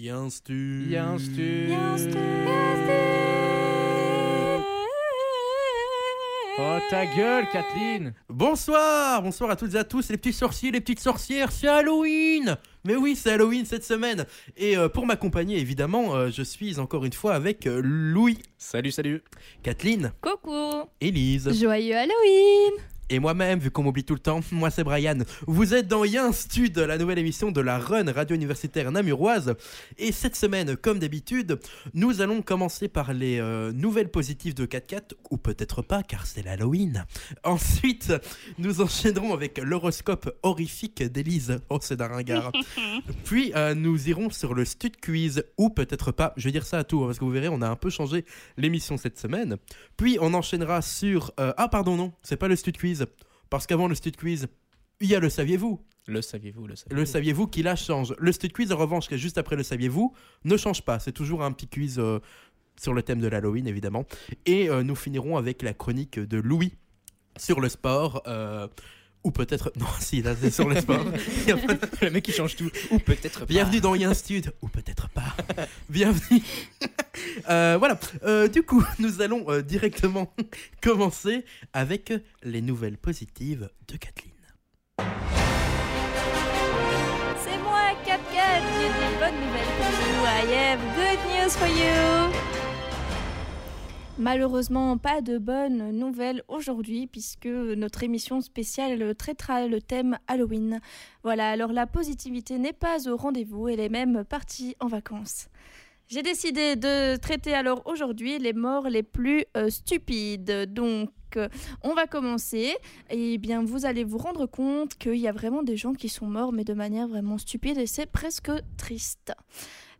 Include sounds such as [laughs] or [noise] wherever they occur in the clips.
Yinstu. Yinstu. Oh ta gueule, Kathleen. Bonsoir, bonsoir à toutes et à tous, les petits sorciers, les petites sorcières, c'est Halloween. Mais oui, c'est Halloween cette semaine. Et euh, pour m'accompagner, évidemment, euh, je suis encore une fois avec euh, Louis, Salut, salut. Kathleen, Coucou. Élise. Joyeux Halloween et moi-même, vu qu'on m'oublie tout le temps, [laughs] moi c'est Brian. Vous êtes dans Yinstude, la nouvelle émission de la Run Radio Universitaire Namuroise. Et cette semaine, comme d'habitude, nous allons commencer par les euh, nouvelles positives de 4 ou peut-être pas, car c'est l'Halloween. [laughs] Ensuite, nous enchaînerons avec l'horoscope horrifique d'Élise. Oh, c'est d'un ringard. [laughs] Puis, euh, nous irons sur le Stud Quiz, ou peut-être pas. Je vais dire ça à tout, hein, parce que vous verrez, on a un peu changé l'émission cette semaine. Puis, on enchaînera sur... euh, Ah, pardon, non, c'est pas le Stud Quiz. Parce qu'avant le Stud Quiz, il y a le saviez-vous? Le saviez-vous, le saviez-vous Le saviez-vous qui là change. Le Stud Quiz, en revanche, qui est juste après le saviez-vous, ne change pas. C'est toujours un petit quiz euh, sur le thème de l'Halloween, évidemment. Et euh, nous finirons avec la chronique de Louis sur le sport. euh, ou peut-être... [laughs] Non, si, là, c'est sur le sport. [laughs] Il y a pas de- Le mec qui change tout. Ou peut-être pas. Bienvenue dans Yinstude, ou peut-être pas. [laughs] Bienvenue. Euh, voilà. Euh, du coup, nous allons euh, directement commencer avec les nouvelles positives de Kathleen. C'est moi, 4 j'ai des bonnes nouvelles pour vous. I have good news for you Malheureusement, pas de bonnes nouvelles aujourd'hui puisque notre émission spéciale traitera le thème Halloween. Voilà, alors la positivité n'est pas au rendez-vous, elle est même partie en vacances. J'ai décidé de traiter alors aujourd'hui les morts les plus euh, stupides. Donc, euh, on va commencer. Et bien, vous allez vous rendre compte qu'il y a vraiment des gens qui sont morts, mais de manière vraiment stupide, et c'est presque triste.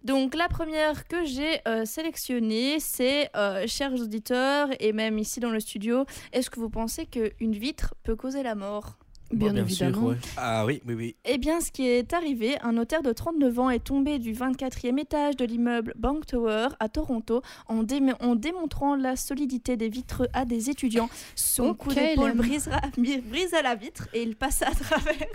Donc, la première que j'ai euh, sélectionnée, c'est, euh, chers auditeurs, et même ici dans le studio, est-ce que vous pensez qu'une vitre peut causer la mort? Bien évidemment. Ah oui, oui, oui. eh bien, ce qui est arrivé, un notaire de 39 ans est tombé du 24e étage de l'immeuble Bank Tower à Toronto en, démontrant la solidité des vitres à des étudiants. Son Ok, coup d'épaule brisa la vitre et il passa à travers.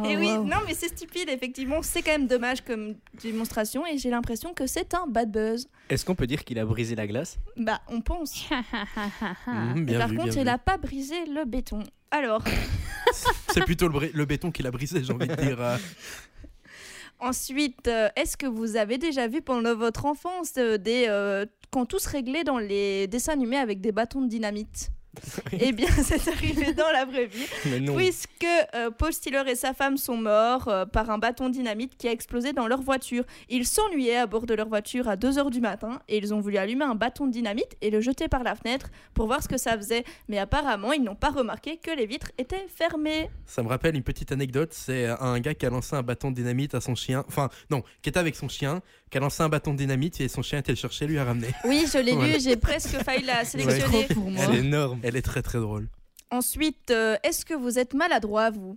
Oh, et oui, wow. non, mais c'est stupide, effectivement. C'est quand même dommage comme démonstration et j'ai l'impression que c'est un bad buzz. Est-ce qu'on peut dire qu'il a brisé la glace Bah, on pense. Et [laughs] bien par vu, contre, bien il n'a pas brisé le béton. Alors, [laughs] C'est plutôt le, béton qui l'a brisé, j'ai envie de dire. euh. [laughs] Ensuite, euh, est-ce que vous avez déjà vu pendant votre enfance euh, des euh, quand tout se réglait dans les dessins animés avec des bâtons de dynamite? [laughs] Eh bien, c'est arrivé dans la vraie vie, Mais non. puisque euh, Paul Stiller et sa femme sont morts euh, par un bâton dynamite qui a explosé dans leur voiture. Ils s'ennuyaient à bord de leur voiture à 2h du matin et ils ont voulu allumer un bâton de dynamite et le jeter par la fenêtre pour voir ce que ça faisait. Mais apparemment, ils n'ont pas remarqué que les vitres étaient fermées. Ça me rappelle une petite anecdote. C'est un gars qui a lancé un bâton de dynamite à son chien. Enfin, non, qui était avec son chien, qui a lancé un bâton de dynamite et son chien était le chercher, lui a ramené. Oui, je l'ai [laughs] Voilà. lu, j'ai presque failli la sélectionner. Pour moi. C'est énorme. Elle est très très drôle. Ensuite, euh, est-ce que vous êtes maladroit, vous?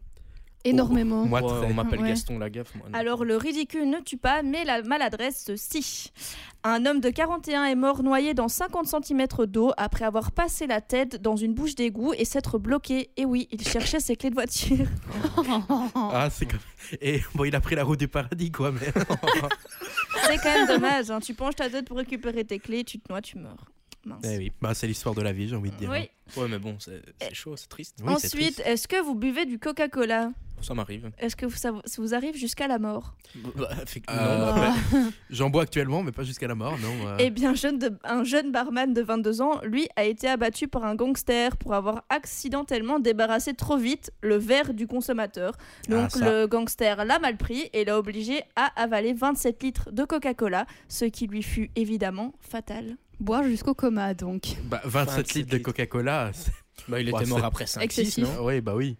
Énormément. Moi, très. on m'appelle Ouais. Gaston Lagaffe. Moi. Alors, le ridicule ne tue pas, mais la maladresse, si. Un homme de 41 est mort noyé dans 50 cm d'eau après avoir passé la tête dans une bouche d'égout et s'être bloqué. Et oui, il cherchait ses clés de voiture. [laughs] Ah, c'est comme. Et bon, il a pris la route du paradis, quoi. Mais... [laughs] C'est quand même dommage, hein. tu penches ta tête pour récupérer tes clés, tu te noies, tu meurs. Mince. Eh oui, bah, c'est l'histoire de la vie, j'ai envie de dire. Oui. Ouais, mais bon, c'est c'est chaud, c'est triste. Oui, c'est Ensuite, triste. est-ce que vous buvez du Coca-Cola? Ça m'arrive. Est-ce que vous- ça, vous- ça vous arrive jusqu'à la mort? Bah, fait Euh, non, bah, J'en bois actuellement, mais pas jusqu'à la mort, non. euh. Eh bien, jeune de- un jeune barman de 22 ans, lui, a été abattu par un gangster pour avoir accidentellement débarrassé trop vite le verre du consommateur. Donc, Ah, ça. le gangster l'a mal pris et l'a obligé à avaler 27 litres de Coca-Cola, ce qui lui fut évidemment fatal. Boire jusqu'au coma, donc. Bah, 27, 27 litres de. Coca-Cola. c'est- bah, il était mort après 5 6 excessif. non Oui, bah oui.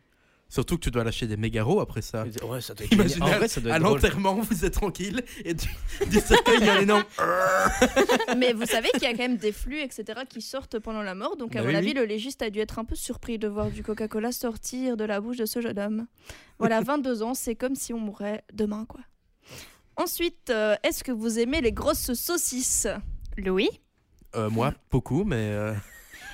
Surtout que tu dois lâcher des mégaros après ça. Ouais, ça doit être Imaginez, En vrai, ça doit à être drôle. l'enterrement, vous êtes tranquille et du, du cercueil, il y a un énorme. [laughs] Mais vous savez qu'il y a quand même des flux, etc., qui sortent pendant la mort. Donc, à Bah mon oui, avis, oui. le légiste a dû être un peu surpris de voir du Coca-Cola sortir de la bouche de ce jeune homme. Voilà, [laughs] 22 ans, c'est comme si on mourait demain, quoi. Ensuite, euh, est-ce que vous aimez les grosses saucisses? Louis? Euh, moi, beaucoup, mais. euh,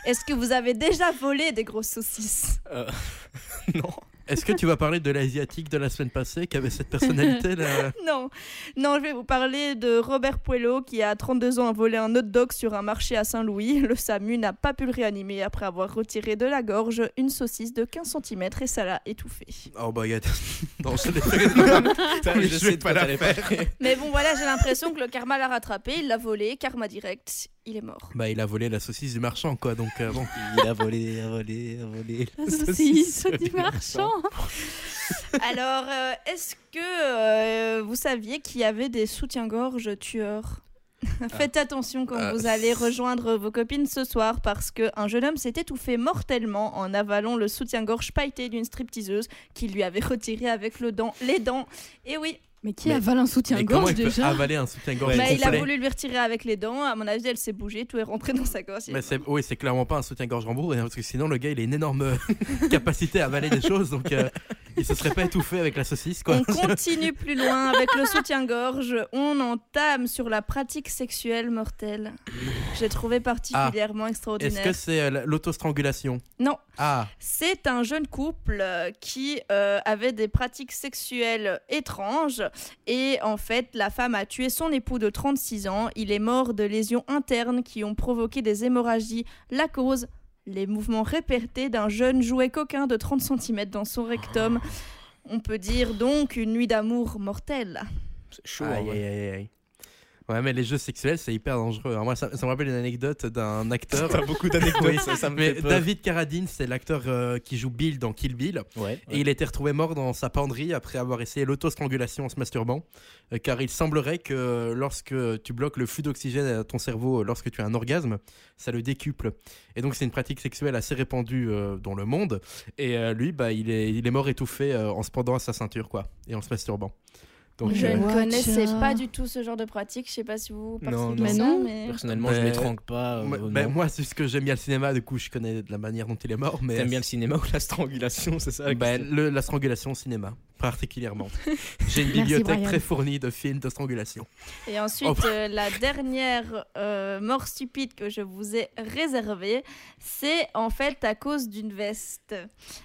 Est-ce que vous avez déjà volé des grosses saucisses? Euh, [laughs] non. Est-ce que tu vas parler de l'asiatique de la semaine passée qui avait cette personnalité là [laughs] Non, non, je vais vous parler de Robert Puello qui à 32 ans a volé un hot dog sur un marché à Saint-Louis. Le SAMU n'a pas pu le réanimer après avoir retiré de la gorge une saucisse de 15 cm et ça l'a étouffé. Oh bah regarde. [laughs] non, je l'ai je sais pas la faire. Mais bon voilà, j'ai l'impression que le karma l'a rattrapé, il l'a volé, karma direct, il est mort. Bah il a volé la saucisse du marchand quoi donc euh, bon. Il a volé, a volé, a volé. La saucisse du marchand. [laughs] Alors, euh, est-ce que euh, vous saviez qu'il y avait des soutiens-gorge tueurs [laughs] Faites attention quand Ah. vous allez rejoindre vos copines ce soir parce qu'un jeune homme s'est étouffé mortellement en avalant le soutien-gorge pailleté d'une stripteaseuse qui lui avait retiré avec le dent, les dents. Et oui, Mais qui Mais- avale un soutien-gorge déjà avaler un soutien-gorge Ouais, bah, il a voulu lui retirer avec les dents. À mon avis, elle s'est bougée, tout est rentré dans sa gorge. Mais c'est, oui, c'est clairement pas un soutien-gorge rembourré, hein, parce que sinon le gars il a une énorme euh, [laughs] capacité à avaler des choses, donc euh, il se serait pas étouffé avec la saucisse quoi. On continue plus loin avec le soutien-gorge. On entame sur la pratique sexuelle mortelle. J'ai trouvé particulièrement Est-ce extraordinaire. que c'est euh, l'autostrangulation? Non, Ah, c'est un jeune couple euh, qui euh, avait des pratiques sexuelles étranges et en fait la femme a tué son époux de 36 ans. Il est mort de lésions internes qui ont provoqué des hémorragies. La cause les mouvements répétés d'un jeune jouet coquin de 30 cm dans son rectum. On peut dire donc une nuit d'amour mortelle. C'est chaud. aïe, hein, ouais. aïe, aïe, aïe. Ouais, mais les jeux sexuels c'est hyper dangereux. Alors, moi ça, ça me rappelle une anecdote d'un acteur. [laughs] T'as beaucoup d'anecdotes, Oui, ça, ça me mais fait peur. David Carradine, c'est l'acteur euh, qui joue Bill dans Kill Bill. Ouais. Et il été retrouvé mort dans sa penderie après avoir essayé l'autostrangulation en se masturbant. Euh, car il semblerait que lorsque tu bloques le flux d'oxygène à ton cerveau euh, lorsque tu as un orgasme, ça le décuple. Et donc c'est une pratique sexuelle assez répandue euh, dans le monde. Et lui, bah, il, est, il est mort étouffé en se pendant à sa ceinture quoi, et en se masturbant. Donc, je euh, ne connaissais pas du tout ce genre de pratique. Je sais pas si vous participez à Mais ça, non. mais... Personnellement, je Mais- m'étrangle pas. euh, moi- c'est ce que j'aime bien le cinéma, du coup je connais de la manière dont il est mort. Mais T'aimes bien le cinéma ou la strangulation, c'est ça Ben, le- la strangulation au cinéma, particulièrement. [laughs] J'ai une bibliothèque très fournie de films de strangulation. Et ensuite, Oh. euh, la dernière euh, mort stupide que je vous ai réservée, c'est en fait à cause d'une veste.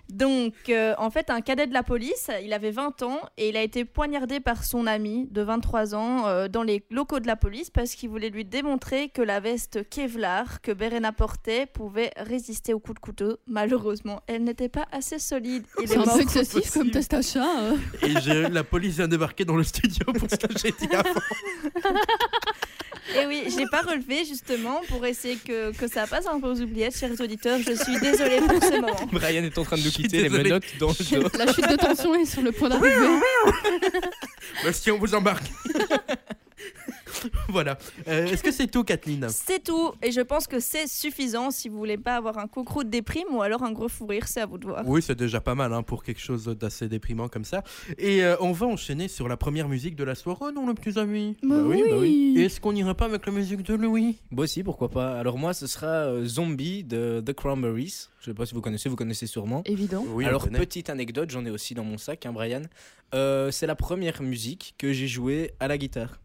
Donc, euh, en fait, un cadet de la police, il avait 20 ans et il a été poignardé par son ami de 23 ans euh, dans les locaux de la police parce qu'il voulait lui démontrer que la veste Kevlar que Berena portait pouvait résister aux coups de couteau. Malheureusement, elle n'était pas assez solide. Il C'est est un mort. peu excessif possible. comme test Et j'ai- la police vient débarquer dans le studio pour ce que j'ai dit avant. [laughs] Et oui, je l'ai pas relevé justement pour essayer que, que ça passe un peu aux oubliettes, chers auditeurs. Je suis désolée pour ce moment. Brian est en train de nous quitter les menottes dans le dos. La chute de tension est sur le point d'arriver. Monsieur, on vous embarque. [laughs] [laughs] voilà. Euh, Est-ce que c'est tout, Kathleen? C'est tout, et je pense que c'est suffisant si vous voulez pas avoir un coucrou de déprime ou alors un gros fou rire, c'est à vous de voir. Oui, c'est déjà pas mal hein, pour quelque chose d'assez déprimant comme ça. Et euh, on va enchaîner sur la première musique de la soirée, non, les petits amis? Bah oui, bah oui. Est-ce qu'on irait pas avec la musique de Louis? Moi aussi, pourquoi pas. Alors moi, ce sera euh, Zombie de The Cranberries. Je sais pas si vous connaissez, vous connaissez sûrement. Évident. Oui, Alors petite anecdote, j'en ai aussi dans mon sac, hein, Brian. Euh, c'est la première musique que j'ai jouée à la guitare.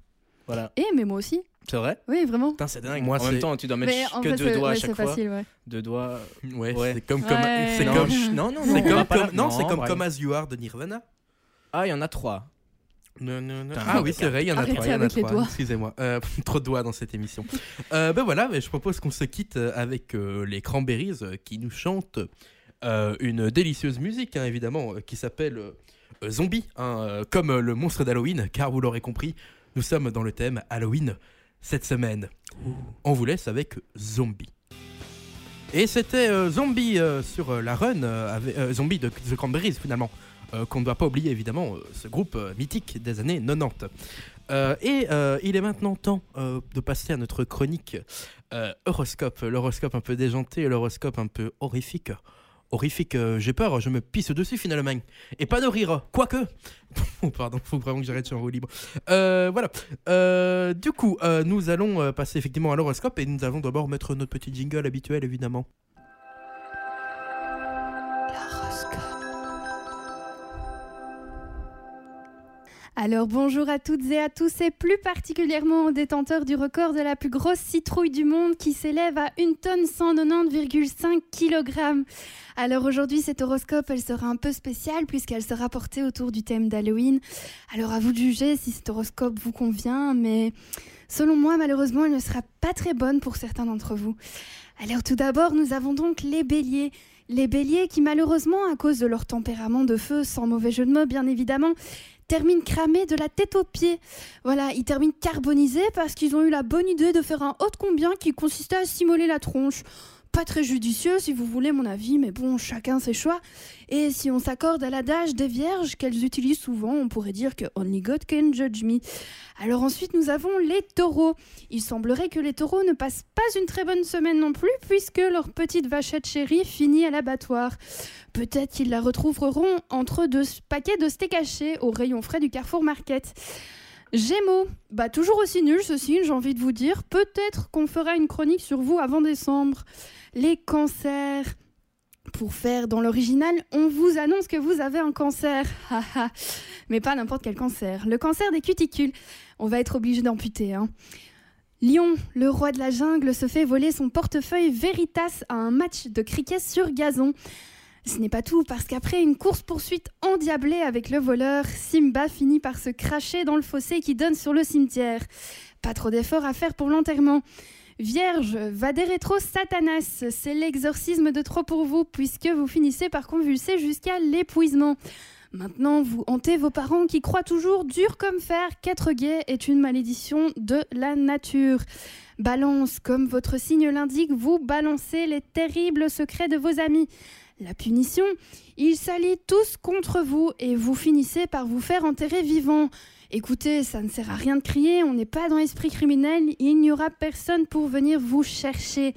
Voilà. Et mais moi aussi. C'est vrai? Oui, vraiment. Putain, c'est dingue. Moi, en c'est- même temps, tu dois mettre que deux doigts à chaque c'est fois. facile, ouais. Deux doigts. [laughs] Ouais, Ouais. c'est comme comme c'est non, comme non, non, non. c'est comme, comme- là- non, c'est comme Brian. comme As You Are de Nirvana. Ah, il y en a trois. Non, non, non. Putain, Ah oui, c'est vrai, il y en a Arrêtez trois. Y en a. Excusez-moi. Euh, [laughs] trop de doigts dans cette émission. Euh, ben voilà, mais je propose qu'on se quitte euh, avec euh, les Cranberries euh, qui nous chantent euh, une délicieuse musique, hein, évidemment, euh, qui s'appelle Zombie, hein, euh, comme euh, le monstre d'Halloween, car vous l'aurez compris, nous sommes dans le thème Halloween cette semaine. On vous laisse avec Zombie. Et c'était euh, Zombie euh, sur euh, la run, Zombie de The Cranberries finalement, qu'on ne doit pas oublier évidemment, ce groupe mythique des années 90. Euh, et il est maintenant temps de passer à notre chronique horoscope, l'horoscope un peu déjanté, l'horoscope un peu horrifique. Horrifique, euh, j'ai peur, je me pisse dessus finalement. Et pas de rire, quoique. [laughs] Oh, pardon, faut vraiment que j'arrête, suis en roue libre. Euh, voilà. Euh, du coup, euh, nous allons passer effectivement à l'horoscope et nous allons d'abord mettre notre petit jingle habituel évidemment. Alors bonjour à toutes et à tous et plus particulièrement aux détenteurs du record de la plus grosse citrouille du monde qui s'élève à 1 tonne 190,5 kg. Alors aujourd'hui cet horoscope elle sera un peu spéciale puisqu'elle sera portée autour du thème d'Halloween. Alors à vous de juger si cet horoscope vous convient mais selon moi malheureusement elle ne sera pas très bonne pour certains d'entre vous. Alors tout d'abord nous avons donc les béliers. Les béliers qui malheureusement à cause de leur tempérament de feu, sans mauvais jeu de mots bien évidemment, terminent cramés de la tête aux pieds. Voilà, ils terminent carbonisés parce qu'ils ont eu la bonne idée de faire un haut combien qui consistait à simuler la tronche. Pas très judicieux si vous voulez mon avis, mais bon, chacun ses choix. Et si on s'accorde à l'adage des vierges qu'elles utilisent souvent, on pourrait dire que Only God can judge me. Alors ensuite, nous avons les taureaux. Il semblerait que les taureaux ne passent pas une très bonne semaine non plus, puisque leur petite vachette chérie finit à l'abattoir. Peut-être qu'ils la retrouveront entre deux paquets de steak haché au rayon frais du Carrefour Market. Gémeaux, bah toujours aussi nul ce signe, j'ai envie de vous dire. Peut-être qu'on fera une chronique sur vous avant décembre. Les cancers. Pour faire dans l'original, on vous annonce que vous avez un cancer. [laughs] Mais pas n'importe quel cancer. Le cancer des cuticules. On va être obligé d'amputer. Hein. Lion, le roi de la jungle, se fait voler son portefeuille Veritas à un match de cricket sur gazon. Ce n'est pas tout, parce qu'après une course-poursuite endiablée avec le voleur, Simba finit par se cracher dans le fossé qui donne sur le cimetière. Pas trop d'efforts à faire pour l'enterrement. Vierge, vade rétro satanas, c'est l'exorcisme de trop pour vous, puisque vous finissez par convulser jusqu'à l'épuisement. Maintenant, vous hantez vos parents qui croient toujours dur comme fer qu'être gay est une malédiction de la nature. Balance, comme votre signe l'indique, vous balancez les terribles secrets de vos amis. La punition, ils s'allient tous contre vous et vous finissez par vous faire enterrer vivant. Écoutez, ça ne sert à rien de crier, on n'est pas dans l'esprit criminel, il n'y aura personne pour venir vous chercher.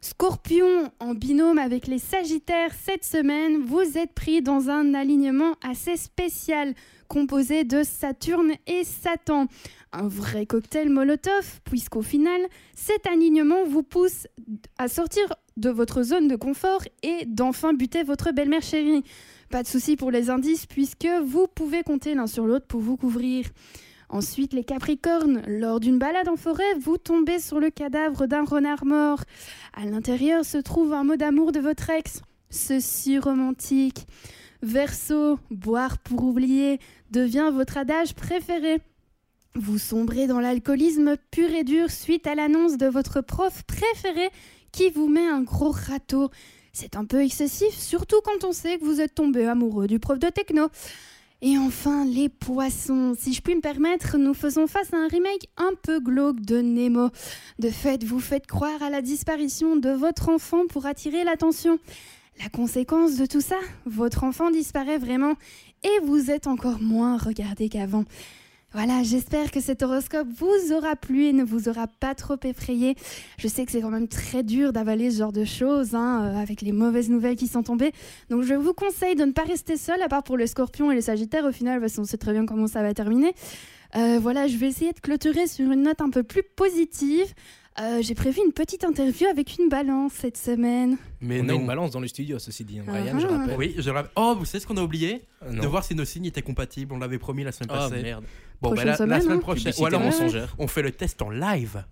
Scorpion, en binôme avec les Sagittaires cette semaine, vous êtes pris dans un alignement assez spécial, composé de Saturne et Satan. Un vrai cocktail Molotov, puisqu'au final, cet alignement vous pousse à sortir de votre zone de confort et d'enfin buter votre belle-mère chérie. Pas de souci pour les indices, puisque vous pouvez compter l'un sur l'autre pour vous couvrir. Ensuite, les Capricornes, lors d'une balade en forêt, vous tombez sur le cadavre d'un renard mort. À l'intérieur se trouve un mot d'amour de votre ex. Ceci romantique. Verseau, boire pour oublier devient votre adage préféré. Vous sombrez dans l'alcoolisme pur et dur suite à l'annonce de votre prof préféré qui vous met un gros râteau. C'est un peu excessif, surtout quand on sait que vous êtes tombé amoureux du prof de techno. Et enfin, les poissons. Si je puis me permettre, nous faisons face à un remake un peu glauque de Nemo. De fait, vous faites croire à la disparition de votre enfant pour attirer l'attention. La conséquence de tout ça, votre enfant disparaît vraiment et vous êtes encore moins regardé qu'avant. Voilà, j'espère que cet horoscope vous aura plu et ne vous aura pas trop effrayé. Je sais que c'est quand même très dur d'avaler ce genre de choses, hein, euh, avec les mauvaises nouvelles qui sont tombées. Donc je vous conseille de ne pas rester seul, à part pour les scorpions et les sagittaires. Au final, parce qu'on sait très bien comment ça va terminer. Euh, voilà, je vais essayer de clôturer sur une note un peu plus positive. Euh, J'ai prévu une petite interview avec une balance cette semaine. Mais on a une balance dans le studio, ceci dit, hein, Ah, Brian, je rappelle. Oui, je le rappelle. Oh, vous savez ce qu'on a oublié Euh, De voir si nos signes étaient compatibles. On l'avait promis la semaine Ah passée. merde. bon, bah, Prochaine la, la semaine, semaine hein. prochaine. Ou alors, on, mensongère. on fait le test en live.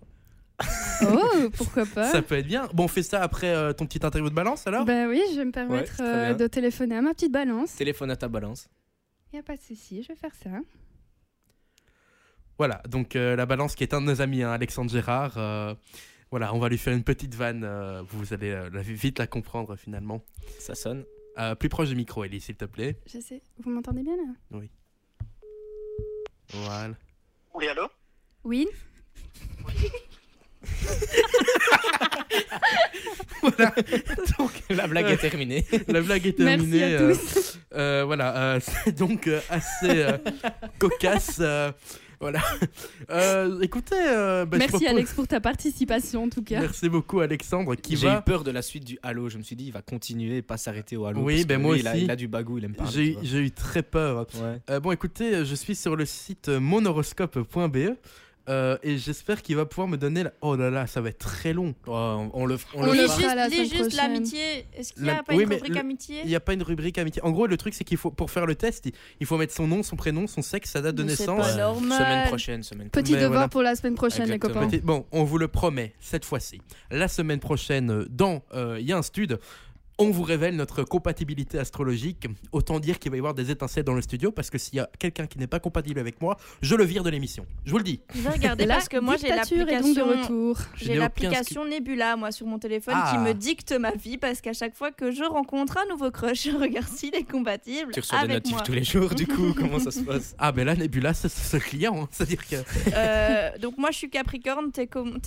[laughs] Oh, pourquoi pas Ça peut être bien. Bon, on fait ça après euh, ton petit interview de balance alors? Ben oui, je vais me permettre euh, de téléphoner à ma petite balance. Téléphone à ta balance. Y a pas de souci, je vais faire ça. Voilà, donc euh, la balance qui est un de nos amis, hein, Alexandre Gérard. euh, voilà, on va lui faire une petite vanne. euh, vous allez euh, vite la comprendre finalement. Ça sonne. Euh, plus proche du micro, Ellie, s'il te plaît. Je sais, vous m'entendez bien là? Voilà. Oui, allô? Oui [laughs] voilà. Donc, [laughs] La blague est terminée. la blague est Merci terminée. à euh, tous. euh, voilà, euh, [laughs] c'est donc euh, assez euh, cocasse. Voilà. [laughs] Euh, écoutez, euh, bah, je Merci propose- Alex pour ta participation en tout cas. Merci beaucoup, Alexandre, qui J'ai eu peur de la suite du Halo. Je me suis dit, il va continuer et pas s'arrêter au Halo. Oui, parce ben que moi lui, il a- aussi. Il a, du bagou, il aime pas. J'ai j'ai eu très peur. Ouais. Euh, bon, écoutez, je suis sur le site monhoroscope.be. Euh, et j'espère qu'il va pouvoir me donner. La... Oh là là, ça va être très long. Oh, on, on le, on On le la juste, l'amitié. Est-ce qu'il n'y La- a pas oui, une rubrique le- amitié? Il n'y a pas une rubrique amitié. En gros, le truc, c'est qu'il faut, pour faire le test, il- faut mettre son nom, son prénom, son sexe, sa date de Mais c'est naissance. pas normal. Semaine prochaine, semaine Petit devoir voilà. pour la semaine prochaine, les copains. Petit- Bon, on vous le promet cette fois-ci. La semaine prochaine, euh, dans euh, Il y a un stud, on vous révèle notre compatibilité astrologique. Autant dire qu'il va y avoir des étincelles dans le studio parce que s'il y a quelqu'un qui n'est pas compatible avec moi, je le vire de l'émission. Je vous le dis. Je vais regarder La [laughs] parce que moi j'ai donc de l'application. retour. J'ai l'application Nebula, moi, sur mon téléphone, Ah. qui me dicte ma vie parce qu'à chaque fois que je rencontre un nouveau crush, [laughs] je regarde s'il est compatible Tu reçois des avec notifs moi. tous les jours, du coup, [laughs] comment ça se passe? Ah, ben là, Nebula, c'est ce client. hein. C'est-à-dire que. Euh, donc moi, je suis Capricorne. T'es com-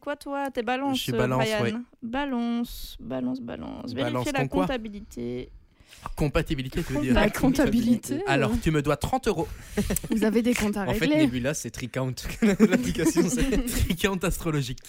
quoi, toi? T'es Balance. Je suis euh, Balance, ouais. Balance, balance, balance. Balance Vérifier la comptabilité. Compatibilité, tu veux dire La comptabilité. Alors, tu me dois 30 euros. Vous avez des comptes à En fait, régler. Nebula, c'est Tricount. [laughs] L'application, c'est. [laughs] Tricount astrologique.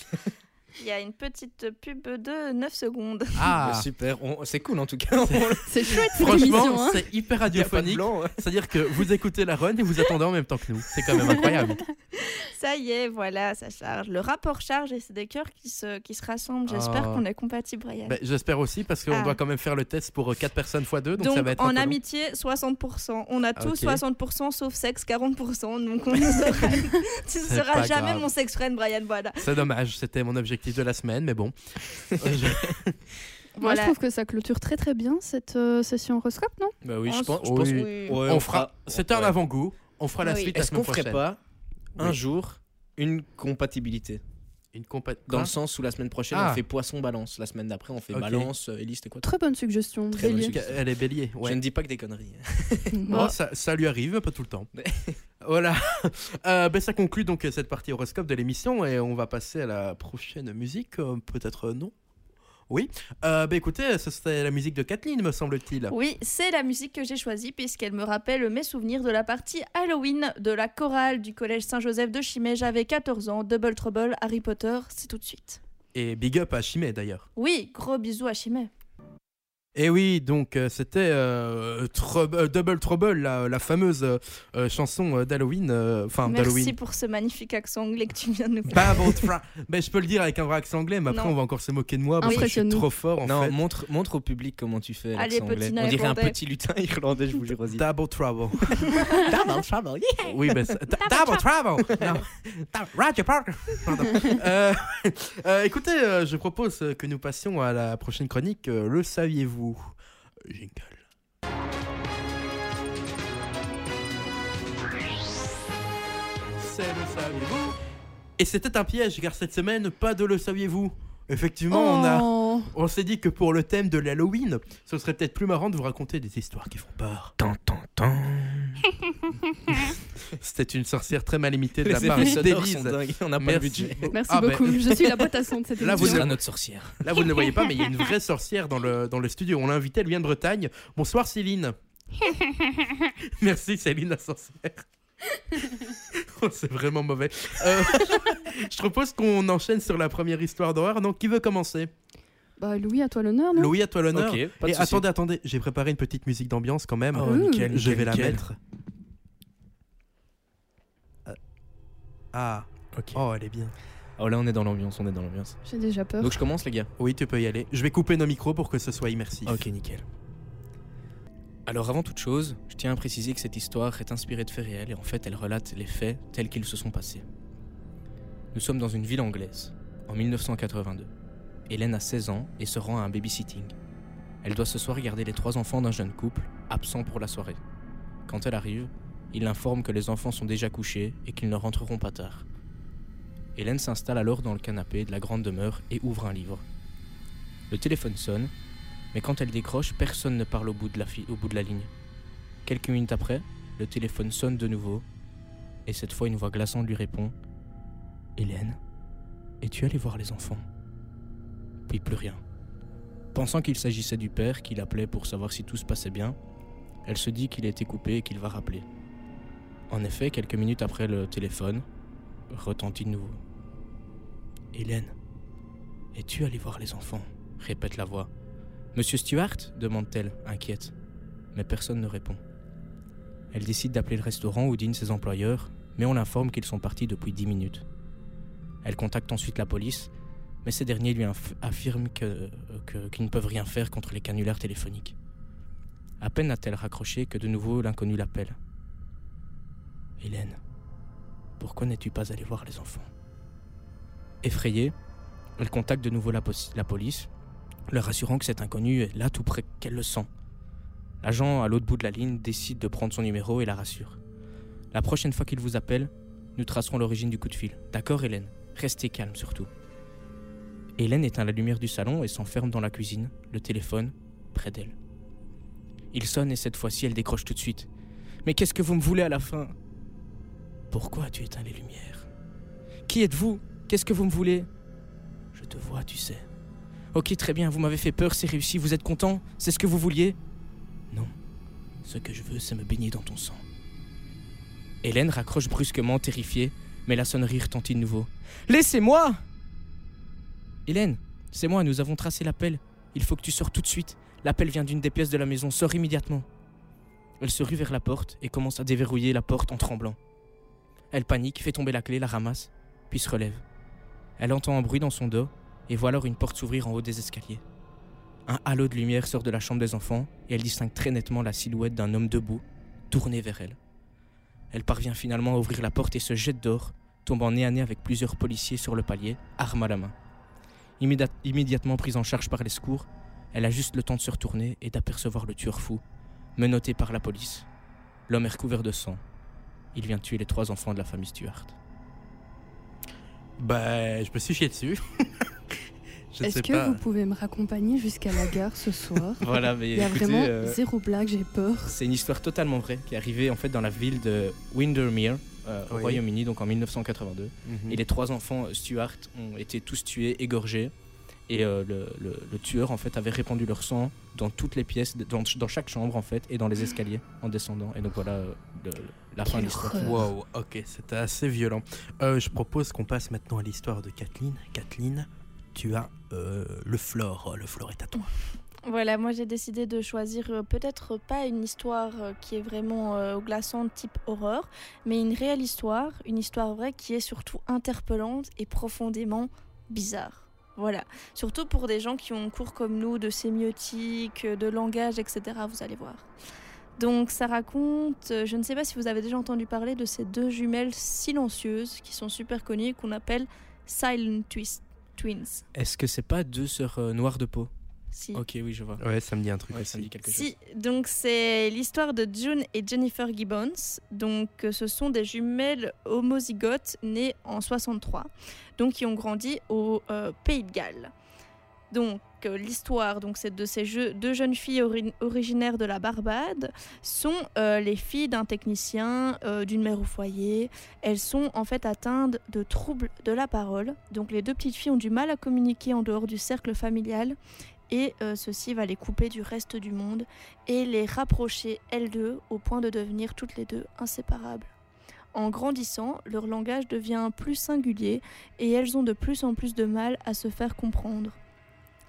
Il y a une petite pub de 9 secondes. Ah, Super, on- c'est cool en tout cas. On- [laughs] C'est chouette cette franchement, Hein. c'est hyper radiophonique. hein. C'est-à-dire que vous écoutez la run et vous attendez en même temps que nous. C'est quand même incroyable. [laughs] Ça y est, voilà, ça charge. Le rapport charge et c'est des cœurs qui se, qui se rassemblent. J'espère Ah. qu'on est compatible, Brian. Ben, J'espère aussi parce qu'on Ah. doit quand même faire le test pour 4 personnes x 2. Donc, Donc, ça va être en long. amitié, 60%. On a tous Ok. 60% sauf sexe, 40%. Donc, on [laughs] ne sera, tu ne seras jamais grave. mon sex friend, Brian. Voilà. C'est dommage, c'était mon objectif de la semaine, mais bon. [laughs] Euh, je- [laughs] Moi, je trouve que ça clôture très très bien cette euh, session horoscope, non? Bah oui, je On pense. s- je pense- Oui. Oui. ouais, on fera. C'était un avant-goût. On fera la Oui. suite Est-ce semaine qu'on ferait pas un Oui. jour une compatibilité? Une compa- Dans le sens où la semaine prochaine Ah. on fait poisson-balance, la semaine d'après on fait Ok. balance, euh, Élise, c'était quoi Très bonne suggestion. Très bonne Bélier. suggestion. Elle est bélier. Je Ouais. ne dis pas que des conneries. Oh, ça, ça lui arrive, pas tout le temps. [laughs] voilà. [laughs] Euh, ben, ça conclut donc cette partie horoscope de l'émission et on va passer à la prochaine musique. euh, Peut-être euh, non? Oui. Euh, ben, écoutez, ce serait la musique de Kathleen, me semble-t-il. Oui, c'est la musique que j'ai choisie puisqu'elle me rappelle mes souvenirs de la partie Halloween de la chorale du collège Saint-Joseph de Chimay. J'avais 14 ans. Double Trouble, Harry Potter, c'est tout de suite. Et big up à Chimay d'ailleurs. Oui, gros bisous à Chimay. Et oui, donc euh, c'était euh, euh, Double Trouble, la, la fameuse euh, chanson euh, d'Halloween. euh, Merci pour ce magnifique accent anglais que tu viens de nous faire. Ben, je peux le dire avec un vrai accent anglais, mais après Non. on va encore se moquer de moi parce que je suis trop fort en non, fait. montre, montre au public comment tu fais l'accent anglais. On dirait un petit lutin [laughs] irlandais, je vous jure. Double Trouble. [laughs] Double trouble, yeah. Oui, ben, Double Trouble Roger Parker Pardon. [laughs] Euh, euh, écoutez, euh, je propose que nous passions à la prochaine chronique. euh, le saviez-vous? Jingle. C'est le saviez-vous Et c'était un piège, car cette semaine, pas de le saviez-vous Effectivement, on a... Oh. On s'est dit que pour le thème de l'Halloween, ce serait peut-être plus marrant de vous raconter des histoires qui font peur. Tan, tan, tan. [laughs] C'était une sorcière très mal imitée de la part sonores d'Élise. on n'a pas le Merci. budget. Merci Ah, ben, beaucoup. Je suis la boîte à [laughs] son de cette Là, vous émission. seras notre sorcière. Là, vous ne le voyez pas, mais il y a une vraie sorcière dans le, dans le studio. On l'a invitée, elle vient de Bretagne. Bonsoir Céline. [laughs] Merci Céline la sorcière. [laughs] Oh, c'est vraiment mauvais. Euh, je propose qu'on enchaîne sur la première histoire d'horreur. Donc, qui veut commencer? Bah Louis, à toi l'honneur, Louis, à toi l'honneur. Ok, pas de Et attendez, attendez, j'ai préparé une petite musique d'ambiance quand même. Oh, nickel, je nickel, vais la mettre. Ah, Ok. oh, elle est bien. Oh là, on est dans l'ambiance, on est dans l'ambiance. J'ai déjà peur. Donc je commence, les gars. Oui, tu peux y aller. Je vais couper nos micros pour que ce soit immersif. Ok, nickel. Alors avant toute chose, je tiens à préciser que cette histoire est inspirée de faits réels et en fait elle relate les faits tels qu'ils se sont passés. Nous sommes dans une ville anglaise, en 1982. Hélène a 16 ans et se rend à un babysitting. Elle doit ce soir garder les trois enfants d'un jeune couple, absent pour la soirée. Quand elle arrive, il l'informe que les enfants sont déjà couchés et qu'ils ne rentreront pas tard. Hélène s'installe alors dans le canapé de la grande demeure et ouvre un livre. Le téléphone sonne mais quand elle décroche, personne ne parle au bout de la, au bout de la ligne. Quelques minutes après, le téléphone sonne de nouveau, et cette fois une voix glaçante lui répond Hélène, es-tu allée voir les enfants? Puis plus rien. Pensant qu'il s'agissait du père qui l'appelait pour savoir si tout se passait bien, elle se dit qu'il a été coupé et qu'il va rappeler. En effet, quelques minutes après le téléphone, retentit de nouveau. Hélène, es-tu allée voir les enfants? répète la voix. Monsieur Stewart demande-t-elle, inquiète. Mais personne ne répond. Elle décide d'appeler le restaurant où dînent ses employeurs, mais on l'informe qu'ils sont partis depuis 10 minutes. Elle contacte ensuite la police, mais ces derniers lui affirment qu'ils que, ne peuvent rien faire contre les canulaires téléphoniques. À peine a-t-elle raccroché que de nouveau l'inconnu l'appelle. Hélène, pourquoi n'es-tu pas allée voir les enfants? Effrayée, elle contacte de nouveau la, la police, leur assurant que cet inconnu est là tout près qu'elle le sent. L'agent à l'autre bout de la ligne décide de prendre son numéro et la rassure. La prochaine fois qu'il vous appelle, nous tracerons l'origine du coup de fil. D'accord Hélène? Restez calme surtout. Hélène éteint la lumière du salon et s'enferme dans la cuisine, le téléphone près d'elle. Il sonne et cette fois-ci elle décroche tout de suite. Mais qu'est-ce que vous me voulez à la fin? Pourquoi as-tu éteint les lumières? Qui êtes-vous? Qu'est-ce que vous me voulez? Je te vois, tu sais. Ok, très bien, vous m'avez fait peur, c'est réussi, vous êtes content C'est ce que vous vouliez? Non. Ce que je veux, c'est me baigner dans ton sang. Hélène raccroche brusquement, terrifiée, mais la sonnerie retentit de nouveau. Laissez-moi Hélène, c'est moi, nous avons tracé l'appel. Il faut que tu sors tout de suite. L'appel vient d'une des pièces de la maison, sors immédiatement. Elle se rue vers la porte et commence à déverrouiller la porte en tremblant. Elle panique, fait tomber la clé, la ramasse, puis se relève. Elle entend un bruit dans son dos et voit alors une porte s'ouvrir en haut des escaliers. Un halo de lumière sort de la chambre des enfants et elle distingue très nettement la silhouette d'un homme debout, tourné vers elle. Elle parvient finalement à ouvrir la porte et se jette dehors, tombant nez à nez avec plusieurs policiers sur le palier, arme à la main. immédiatement prise en charge par les secours, elle a juste le temps de se retourner et d'apercevoir le tueur fou, menotté par la police. L'homme est recouvert de sang. Il vient tuer les trois enfants de la famille Stuart. Bah, je me suis chié dessus. [laughs] Est-ce que vous pouvez me raccompagner jusqu'à la gare ce soir [laughs] Voilà, mais il y a vraiment euh, zéro blague, j'ai peur. C'est une histoire totalement vraie qui est arrivée en fait dans la ville de Windermere. Euh, au Royaume-Uni, donc en 1982. Mhm. Et les trois enfants Stuart ont été tous tués, égorgés. Et euh, le, tueur en fait avait répandu leur sang dans toutes les pièces, dans, dans, chaque chambre en fait, et dans les escaliers en descendant. Et donc voilà euh, la fin de l'histoire. Wow, ok, c'était assez violent. Euh, je propose qu'on passe maintenant à l'histoire de Kathleen. Kathleen, tu as le flore, le flore est à toi. Voilà, moi j'ai décidé de choisir peut-être pas une histoire qui est vraiment glaçante type horreur, mais une réelle histoire, une histoire vraie qui est surtout interpellante et profondément bizarre. Voilà, surtout pour des gens qui ont cours comme nous de sémiotique, de langage, etc. Vous allez voir. Donc ça raconte, euh, je ne sais pas si vous avez déjà entendu parler de ces deux jumelles silencieuses qui sont super connues qu'on appelle Silent Twins. Est-ce que c'est pas deux sœurs euh, noires de peau? Ok, oui, je vois. Ouais, ça me dit un truc. ça me dit quelque si, donc c'est l'histoire de June et Jennifer Gibbons. Donc euh, ce sont des jumelles homozygotes nées en 63, donc qui ont grandi au euh, Pays de Galles. Donc euh, l'histoire, donc c'est de ces deux jeunes filles originaires de la Barbade, sont les filles d'un technicien, d'une mère au foyer. Elles sont en fait atteintes de troubles de la parole. Donc les deux petites filles ont du mal à communiquer en dehors du cercle familial et euh, ceci va les couper du reste du monde et les rapprocher elles deux au point de devenir toutes les deux inséparables. En grandissant, leur langage devient plus singulier et elles ont de plus en plus de mal à se faire comprendre.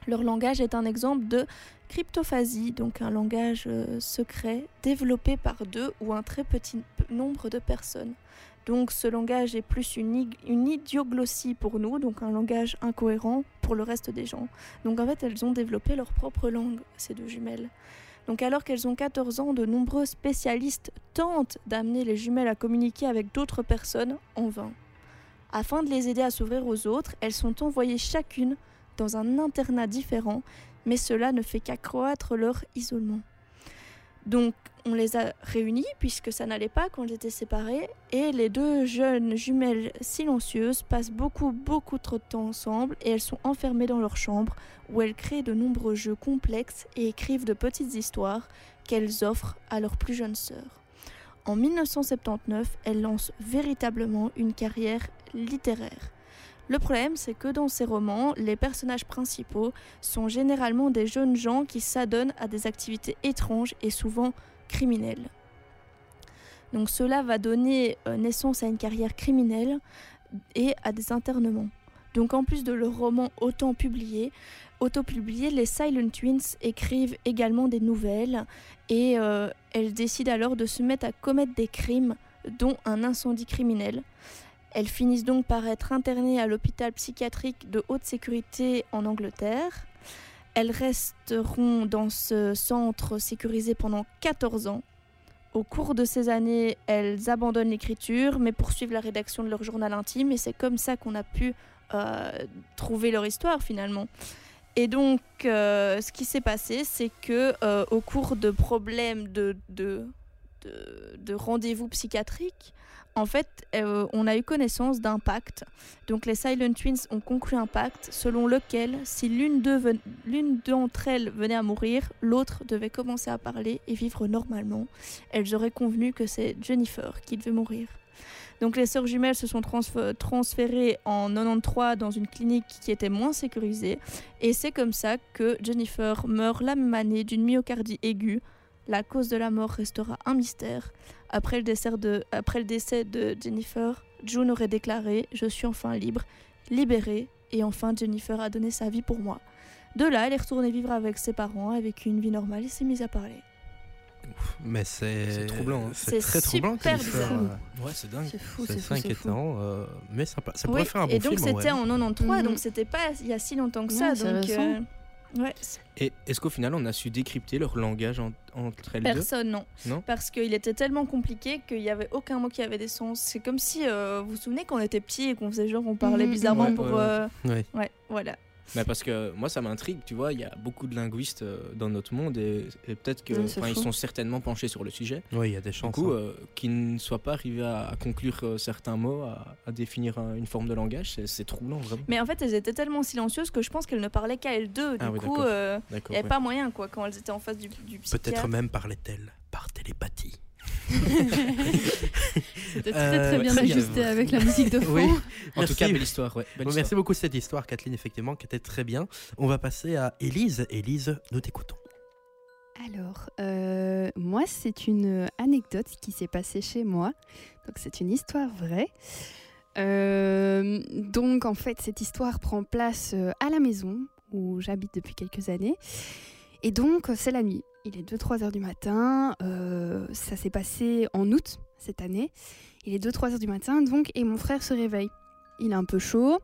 Leur langage est un exemple de cryptophasie, donc un langage euh, secret développé par deux ou un très petit nombre de personnes. Donc ce langage est plus une, idioglossie pour nous, donc un langage incohérent pour le reste des gens. Donc en fait, elles ont développé leur propre langue, ces deux jumelles. Donc alors qu'elles ont 14 ans, de nombreux spécialistes tentent d'amener les jumelles à communiquer avec d'autres personnes en vain. Afin de les aider à s'ouvrir aux autres, elles sont envoyées chacune dans un internat différent, mais cela ne fait qu'accroître leur isolement. Donc on les a réunies puisque ça n'allait pas quand elles étaient séparées et les deux jeunes jumelles silencieuses passent beaucoup beaucoup trop de temps ensemble et elles sont enfermées dans leur chambre où elles créent de nombreux jeux complexes et écrivent de petites histoires qu'elles offrent à leur plus jeune sœur. En 1979, elles lancent véritablement une carrière littéraire. Le problème, c'est que dans ces romans, les personnages principaux sont généralement des jeunes gens qui s'adonnent à des activités étranges et souvent criminelles. Donc cela va donner euh, naissance à une carrière criminelle et à des internements. Donc en plus de leurs romans autant publiés, les Silent Twins écrivent également des nouvelles et euh, elles décident alors de se mettre à commettre des crimes dont un incendie criminel. Elles finissent donc par être internées à l'hôpital psychiatrique de haute sécurité en Angleterre. Elles resteront dans ce centre sécurisé pendant 14 ans. Au cours de ces années, elles abandonnent l'écriture, mais poursuivent la rédaction de leur journal intime, et c'est comme ça qu'on a pu euh, trouver leur histoire finalement. Et donc, euh, ce qui s'est passé, c'est que euh, au cours de problèmes de, de, de, de rendez-vous psychiatriques, en fait, euh, on a eu connaissance d'un pacte. Donc, les Silent Twins ont conclu un pacte selon lequel, si l'une d'entre elles venait à mourir, l'autre devait commencer à parler et vivre normalement. Elles auraient convenu que c'est Jennifer qui devait mourir. Donc, les sœurs jumelles se sont transf- transférées en 93 dans une clinique qui était moins sécurisée. Et c'est comme ça que Jennifer meurt la même année d'une myocardie aiguë. La cause de la mort restera un mystère. Après le, décès de, après le décès de Jennifer, June aurait déclaré Je suis enfin libre, libérée, et enfin Jennifer a donné sa vie pour moi. De là, elle est retournée vivre avec ses parents, avec une vie normale et s'est mise à parler. Mais c'est. C'est troublant, hein. C'est C'est très troublant super Ouais, c'est dingue. C'est fou, C'est c'est fou. c'est fou. inquiétant, euh, mais sympa. Ça Oui, pourrait faire un bon et donc film. c'était vrai. en 93, Mhm. donc c'était pas il y a si longtemps que ça. Ouais, c'est donc, ouais, Et est-ce qu'au final, on a su décrypter leur langage en- entre elles deux? Personne, non. Non? Parce qu'il était tellement compliqué qu'il n'y avait aucun mot qui avait des sens. C'est comme si, euh, vous vous souvenez, quand on était petit et qu'on faisait genre, on parlait Mhm, bizarrement ouais, pour. ouais. euh, Ouais. ouais, voilà. Mais parce que moi, ça m'intrigue, tu vois, il y a beaucoup de linguistes euh, dans notre monde et, et peut-être que, Ouais, c'est enfin, ils fou. sont certainement penchés sur le sujet. Oui, il y a des Du chances. coup, hein. euh, qu'ils ne soient pas arrivés à, à conclure euh, certains mots, à, à définir un- une forme de langage, c'est- troublant, vraiment. Mais en fait, elles étaient tellement silencieuses que je pense qu'elles ne parlaient qu'à elles deux. Du Ah oui, coup, il n'y avait ouais. pas moyen, quoi, quand elles étaient en face du, du psychiatre. Peut-être même parlait-elle par télépathie. C'était très Euh, très bien très bien. ajusté avec la musique de [laughs] fond. Oui. En Merci. tout cas, belle histoire, ouais. belle Bon, histoire. merci beaucoup de cette histoire, Kathleen, effectivement, qui était très bien. On va passer à Élise. Élise, nous t'écoutons. Alors, euh, moi, c'est une anecdote qui s'est passée chez moi. Donc, c'est une histoire vraie. Euh, donc, en fait, cette histoire prend place euh, à la maison où j'habite depuis quelques années. Et donc, c'est la nuit. Il est 2-3 heures du matin. euh, ça s'est passé en août cette année. Il est 2-3 heures du matin, donc, et mon frère se réveille. Il est un peu chaud.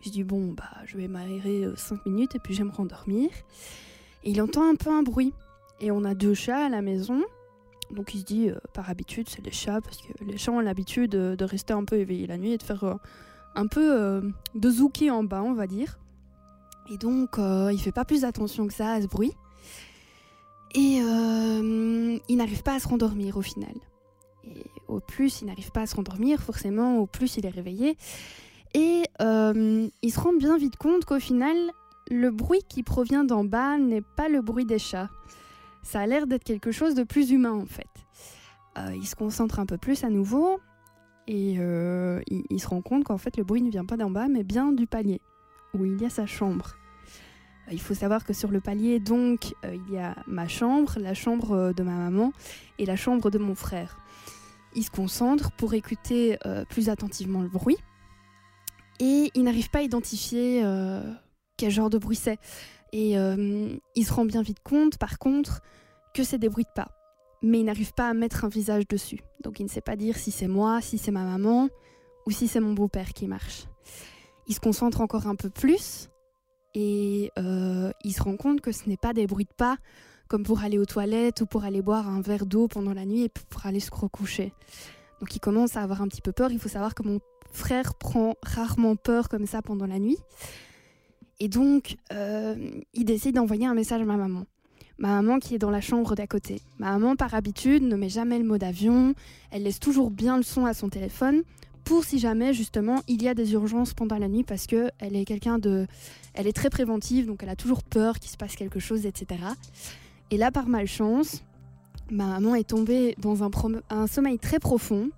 Je dis, bon, bah, je vais m'aérer 5 minutes et puis je vais me rendormir. Et il entend un peu un bruit. Et on a deux chats à la maison. Donc il se dit, euh, par habitude, c'est les chats, parce que les chats ont l'habitude euh, de rester un peu éveillés la nuit et de faire euh, un peu euh, de zouki en bas, on va dire. Et donc, euh, il fait pas plus attention que ça à ce bruit. Et euh, il n'arrive pas à se rendormir au final. Et au plus il n'arrive pas à se rendormir, forcément, au plus il est réveillé. Et euh, il se rend bien vite compte qu'au final, le bruit qui provient d'en bas n'est pas le bruit des chats. Ça a l'air d'être quelque chose de plus humain en fait. Euh, il se concentre un peu plus à nouveau et il, il se rend compte qu'en fait le bruit ne vient pas d'en bas mais bien du palier où il y a sa chambre. Il faut savoir que sur le palier donc euh, il y a ma chambre, la chambre euh, de ma maman et la chambre de mon frère. Il se concentre pour écouter euh, plus attentivement le bruit et il n'arrive pas à identifier quel genre de bruit c'est. Et il se rend bien vite compte, par contre, que c'est des bruits de pas. Mais il n'arrive pas à mettre un visage dessus. Donc il ne sait pas dire si c'est moi, si c'est ma maman ou si c'est mon beau-père qui marche. Il se concentre encore un peu plus et euh, il se rend compte que ce n'est pas des bruits de pas comme pour aller aux toilettes ou pour aller boire un verre d'eau pendant la nuit et pour aller se recoucher. Donc il commence à avoir un petit peu peur. Il faut savoir que mon frère prend rarement peur comme ça pendant la nuit. Et donc, euh, il décide d'envoyer un message à ma maman. Ma maman qui est dans la chambre d'à côté. Ma maman, par habitude, ne met jamais le mode avion. Elle laisse toujours bien le son à son téléphone pour si jamais, justement, il y a des urgences pendant la nuit parce que elle est quelqu'un de... Elle est très préventive, donc elle a toujours peur qu'il se passe quelque chose, etc. Et là, par malchance, ma maman est tombée dans un, sommeil très profond.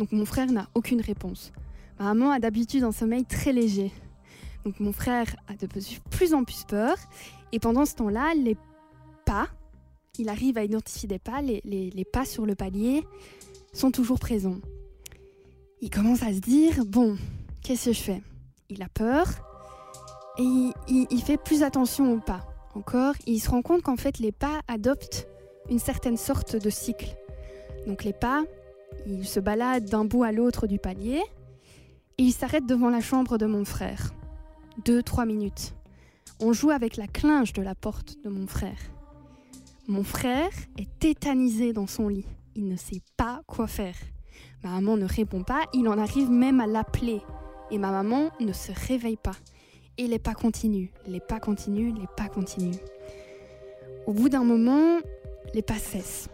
Donc mon frère n'a aucune réponse. Ma maman a d'habitude un sommeil très léger. Donc mon frère a de plus en plus peur. Et pendant ce temps-là, les pas, il arrive à identifier des pas, les, les- les pas sur le palier sont toujours présents. Il commence à se dire, bon, qu'est-ce que je fais? Il a peur et il, fait plus attention aux pas. Encore, il se rend compte qu'en fait les pas adoptent une certaine sorte de cycle. Donc les pas Il se balade d'un bout à l'autre du palier et il s'arrête devant la chambre de mon frère. Deux, trois minutes. On joue avec la clinche de la porte de mon frère. Mon frère est tétanisé dans son lit. Il ne sait pas quoi faire. Ma maman ne répond pas, il en arrive même à l'appeler. Et ma maman ne se réveille pas. Et les pas continuent, les pas continuent, les pas continuent. Au bout d'un moment, les pas cessent.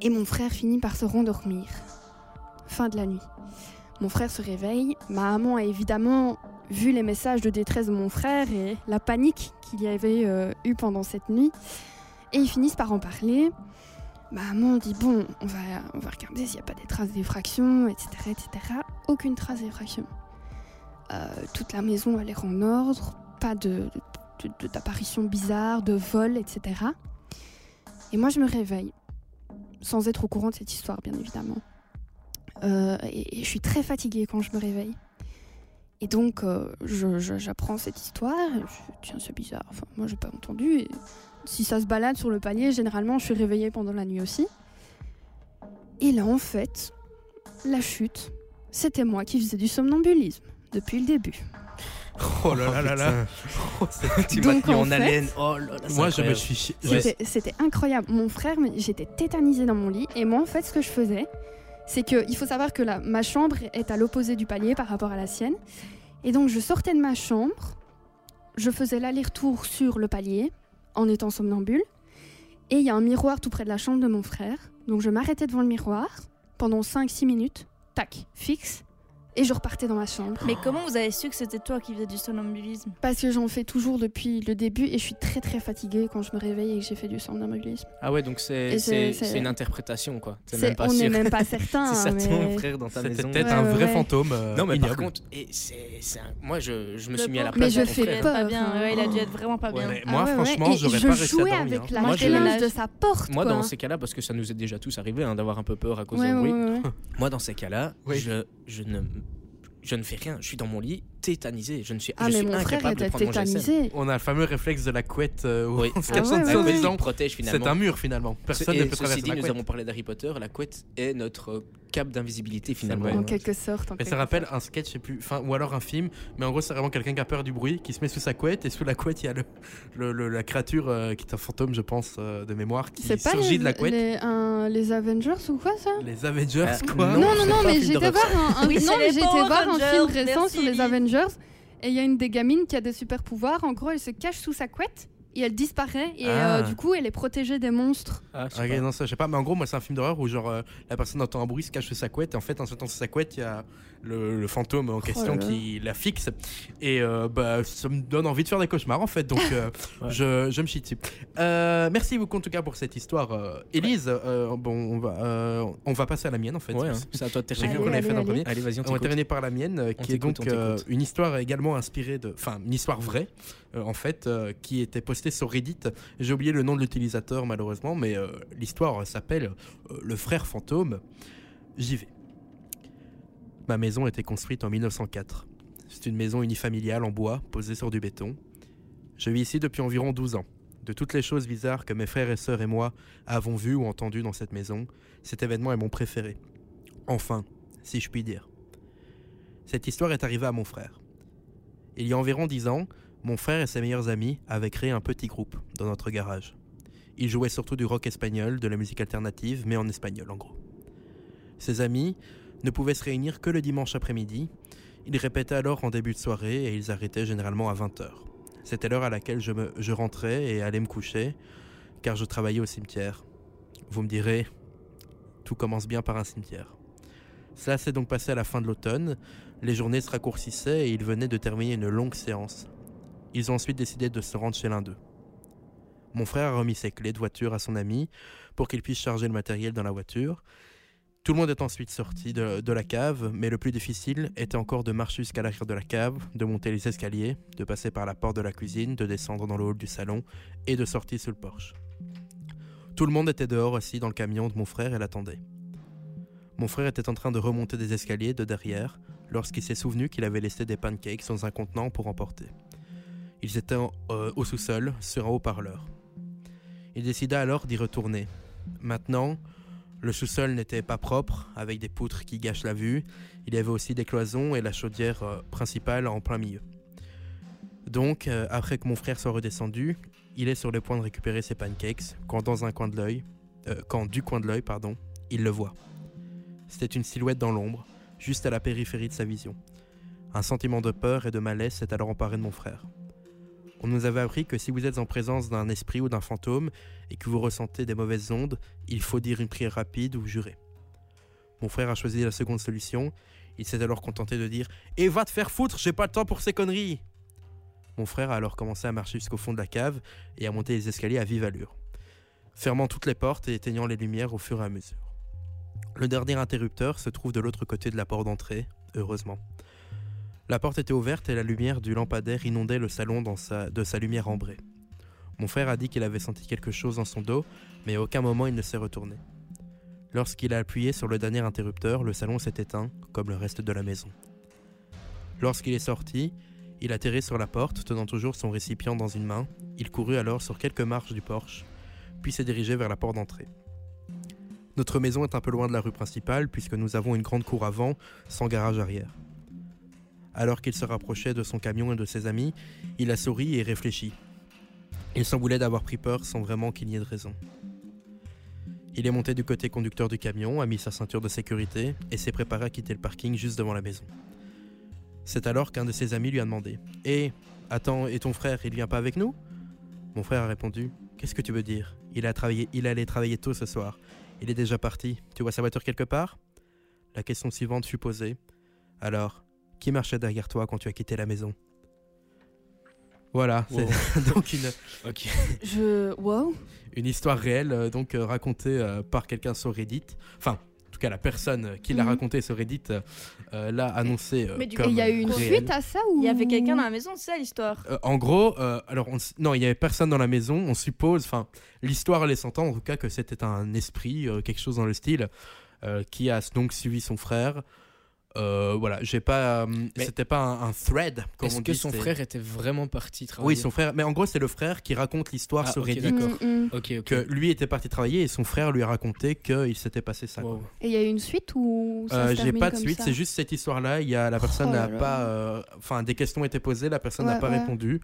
Et mon frère finit par se rendormir. Fin de la nuit. Mon frère se réveille. Ma maman a évidemment vu les messages de détresse de mon frère et la panique qu'il y avait euh, eu pendant cette nuit. Et ils finissent par en parler. Ma maman dit bon, on va, regarder s'il n'y a pas des traces d'effraction, etc., etc. Aucune trace d'effraction. Euh, toute la maison a l'air en ordre, pas de, de- de- d'apparition bizarre, de vol, etc. Et moi, je me réveille, sans être au courant de cette histoire, bien évidemment. Euh, et, je suis très fatiguée quand je me réveille. Et donc, euh, j'apprends cette histoire. je tiens, c'est bizarre. Enfin, moi, j'ai pas entendu. Si ça se balade sur le palier, généralement, je suis réveillée pendant la nuit aussi. Et là, en fait, la chute, c'était moi qui faisais du somnambulisme depuis le début. Oh là là là là. Oh, [laughs] c'est- Tu Donc, m'as mis en en fait- haleine. Oh là là, Moi, je me suis. C'était incroyable. Mon frère, j'étais tétanisée dans mon lit. Et moi, en fait, ce que je faisais, c'est que il faut savoir que la, ma chambre est à l'opposé du palier par rapport à la sienne. Et donc, je sortais de ma chambre, je faisais l'aller-retour sur le palier en étant somnambule. Et il y a un miroir tout près de la chambre de mon frère. Donc, je m'arrêtais devant le miroir pendant 5-6 minutes, tac, fixe. Et je repartais dans ma chambre. Mais comment vous avez su que c'était toi qui faisais du somnambulisme? Parce que j'en fais toujours depuis le début et je suis très très fatiguée quand je me réveille et que j'ai fait du somnambulisme. Ah ouais, donc c'est une interprétation quoi. C'est- même pas on n'est même pas [laughs] certain. C'est ça mais- ton frère dans ta C'était maison. peut-être Ouais, un ouais, vrai ouais. fantôme. euh, Non mais par ignoble. contre, et c'est, c'est un- moi je, je me Le suis mis à la place Mais de je fais frère. peur. pas bien. hein. Ouais, il a dû être vraiment pas bien. Ouais, Ah Moi, franchement, j'aurais je pas réussi à jouais dormir. avec hein. la Moi, je- clinche de sa porte. Moi dans ces cas-là, parce que ça nous est déjà tous arrivé hein, d'avoir un peu peur à cause d'un bruit. Moi dans ces cas-là, je, je ne je ne fais rien. Je suis dans mon lit, tétanisé. Je ne suis, Ah, je mais suis mon frère incapable de prendre mon GSM. tétanisé. On a le fameux réflexe de la couette euh, où Oui. on se Ah cache ouais, en dessous ouais, protège finalement. C'est un mur finalement. Personne Et ne peut ceci traverser dit, la nous couette. avons parlé d'Harry Potter. La couette est notre cape d'invisibilité finalement. En quelque sorte. en Et ça rappelle sorte. un sketch, je sais plus, enfin, ou alors un film, mais en gros, c'est vraiment quelqu'un qui a peur du bruit, qui se met sous sa couette, et sous la couette, il y a le, le- le- la créature euh, qui est un fantôme, je pense, euh, de mémoire, qui pas surgit les, de la couette. les, un- les Avengers ou quoi ça? Les Avengers, Ah, quoi? Non, Non, non, non, mais film j'ai été d'horreur. voir un, Oui, non, mais voir un film récent merci, sur les. Avengers et il y a une des gamines qui a des super pouvoirs. En gros, elle se cache sous sa couette et elle disparaît et Ah. euh, du coup, elle est protégée des monstres. Ah, je sais Ok, pas. non, ça, je sais pas, mais en gros, moi, c'est un film d'horreur où, genre, euh, la personne entend un bruit, se cache sous sa couette, et en fait, en se mettant sous sa couette, il y a le, le fantôme en question Oh là. qui la fixe, et euh, bah, ça me donne envie de faire des cauchemars, en fait, donc euh, [laughs] Ouais. je, je me chie dessus. Euh, merci beaucoup, en tout cas, pour cette histoire. Euh, Élise, euh, bon, on va, euh, on va passer à la mienne, en fait. Ouais, hein, c'est à toi de J'ai terminer. vu qu'on avait fait dans premier. Allez, vas-y, on On va terminer par la mienne, euh, qui est donc euh, une histoire également inspirée de. Enfin, une histoire vraie, euh, en fait, euh, qui était postée sur Reddit. J'ai oublié le nom de l'utilisateur, malheureusement, mais euh, l'histoire s'appelle euh, Le frère fantôme. J'y vais. Ma maison était construite en 1904. C'est une maison unifamiliale en bois, posée sur du béton. Je vis ici depuis environ 12 ans. De toutes les choses bizarres que mes frères et sœurs et moi avons vues ou entendues dans cette maison, cet événement est mon préféré. Enfin, si je puis dire. Cette histoire est arrivée à mon frère. Il y a environ dix ans, mon frère et ses meilleurs amis avaient créé un petit groupe dans notre garage. Ils jouaient surtout du rock espagnol, de la musique alternative, mais en espagnol en gros. Ses amis ne pouvaient se réunir que le dimanche après-midi. Ils répétaient alors en début de soirée et ils arrêtaient généralement à 20h. C'était l'heure à laquelle je, me, rentrais et allais me coucher, car je travaillais au cimetière. Vous me direz, tout commence bien par un cimetière. Cela s'est donc passé à la fin de l'automne. Les journées se raccourcissaient et ils venaient de terminer une longue séance. Ils ont ensuite décidé de se rendre chez l'un d'eux. Mon frère a remis ses clés de voiture à son ami pour qu'il puisse charger le matériel dans la voiture. Tout le monde est ensuite sorti de, la cave, mais le plus difficile était encore de marcher jusqu'à l'arrière de la cave, de monter les escaliers, de passer par la porte de la cuisine, de descendre dans le hall du salon et de sortir sous le porche. Tout le monde était dehors assis dans le camion de mon frère et l'attendait. Mon frère était en train de remonter des escaliers de derrière lorsqu'il s'est souvenu qu'il avait laissé des pancakes dans un contenant pour emporter. Ils étaient en- euh, au sous-sol, sur un haut-parleur. Il décida alors d'y retourner. Maintenant, Le sous-sol n'était pas propre, avec des poutres qui gâchent la vue. Il y avait aussi des cloisons et la chaudière euh, principale en plein milieu. Donc, euh, après que mon frère soit redescendu, il est sur le point de récupérer ses pancakes quand dans un coin de l'œil, euh, quand du coin de l'œil, pardon, il le voit. C'était une silhouette dans l'ombre, juste à la périphérie de sa vision. Un sentiment de peur et de malaise s'est alors emparé de mon frère. On nous avait appris que si vous êtes en présence d'un esprit ou d'un fantôme et que vous ressentez des mauvaises ondes, il faut dire une prière rapide ou jurer. Mon frère a choisi la seconde solution. Il s'est alors contenté de dire Et va te faire foutre, j'ai pas le temps pour ces conneries Mon frère a alors commencé à marcher jusqu'au fond de la cave et à monter les escaliers à vive allure, fermant toutes les portes et éteignant les lumières au fur et à mesure. Le dernier interrupteur se trouve de l'autre côté de la porte d'entrée, heureusement. La porte était ouverte et la lumière du lampadaire inondait le salon de sa lumière ambrée. Mon frère a dit qu'il avait senti quelque chose dans son dos, mais à aucun moment il ne s'est retourné. Lorsqu'il a appuyé sur le dernier interrupteur, le salon s'est éteint, comme le reste de la maison. Lorsqu'il est sorti, il atterrit sur la porte, tenant toujours son récipient dans une main. Il courut alors sur quelques marches du porche, puis s'est dirigé vers la porte d'entrée. Notre maison est un peu loin de la rue principale, puisque nous avons une grande cour avant, sans garage arrière. Alors qu'il se rapprochait de son camion et de ses amis, il a souri et réfléchi. Il semblait d'avoir pris peur sans vraiment qu'il n'y ait de raison. Il est monté du côté conducteur du camion, a mis sa ceinture de sécurité et s'est préparé à quitter le parking juste devant la maison. C'est alors qu'un de ses amis lui a demandé Eh, attends, et ton frère, il vient pas avec nous? Mon frère a répondu Qu'est-ce que tu veux dire? Il, a travaillé, il allait travailler tôt ce soir. Il est déjà parti. Tu vois sa voiture quelque part? La question suivante fut posée. Alors, qui marchait derrière toi quand tu as quitté la maison Voilà, Wow. c'est [laughs] donc une, Ok. Je. Wow. une histoire réelle, euh, donc euh, racontée euh, par quelqu'un sur Reddit. Enfin, en tout cas, la personne qui l'a Mhm. racontée sur Reddit l'a annoncé euh, Mais du comme il y a eu une réel. suite à ça ou Il y avait quelqu'un dans la maison, c'est ça l'histoire? Euh, en gros, euh, alors on non, il y avait personne dans la maison. On suppose, enfin, l'histoire laisse entendre en tout cas que c'était un esprit, euh, quelque chose dans le style, euh, qui a donc suivi son frère. Euh, voilà, j'ai pas, euh, c'était pas un, un thread. Est-ce que son frère était vraiment parti travailler Oui, son frère. Mais en gros, c'est le frère qui raconte l'histoire Ah, sur Reddit. Mm, mm. Ok. Que lui était parti travailler et son frère lui a raconté qu'il s'était passé ça. Wow. Et il y a eu une suite ou Euh, J'ai pas de suite, c'est juste cette histoire-là. Il y a la personne Oh n'a là là. pas, euh, enfin des questions étaient posées, la personne n'a Ouais, pas ouais. répondu.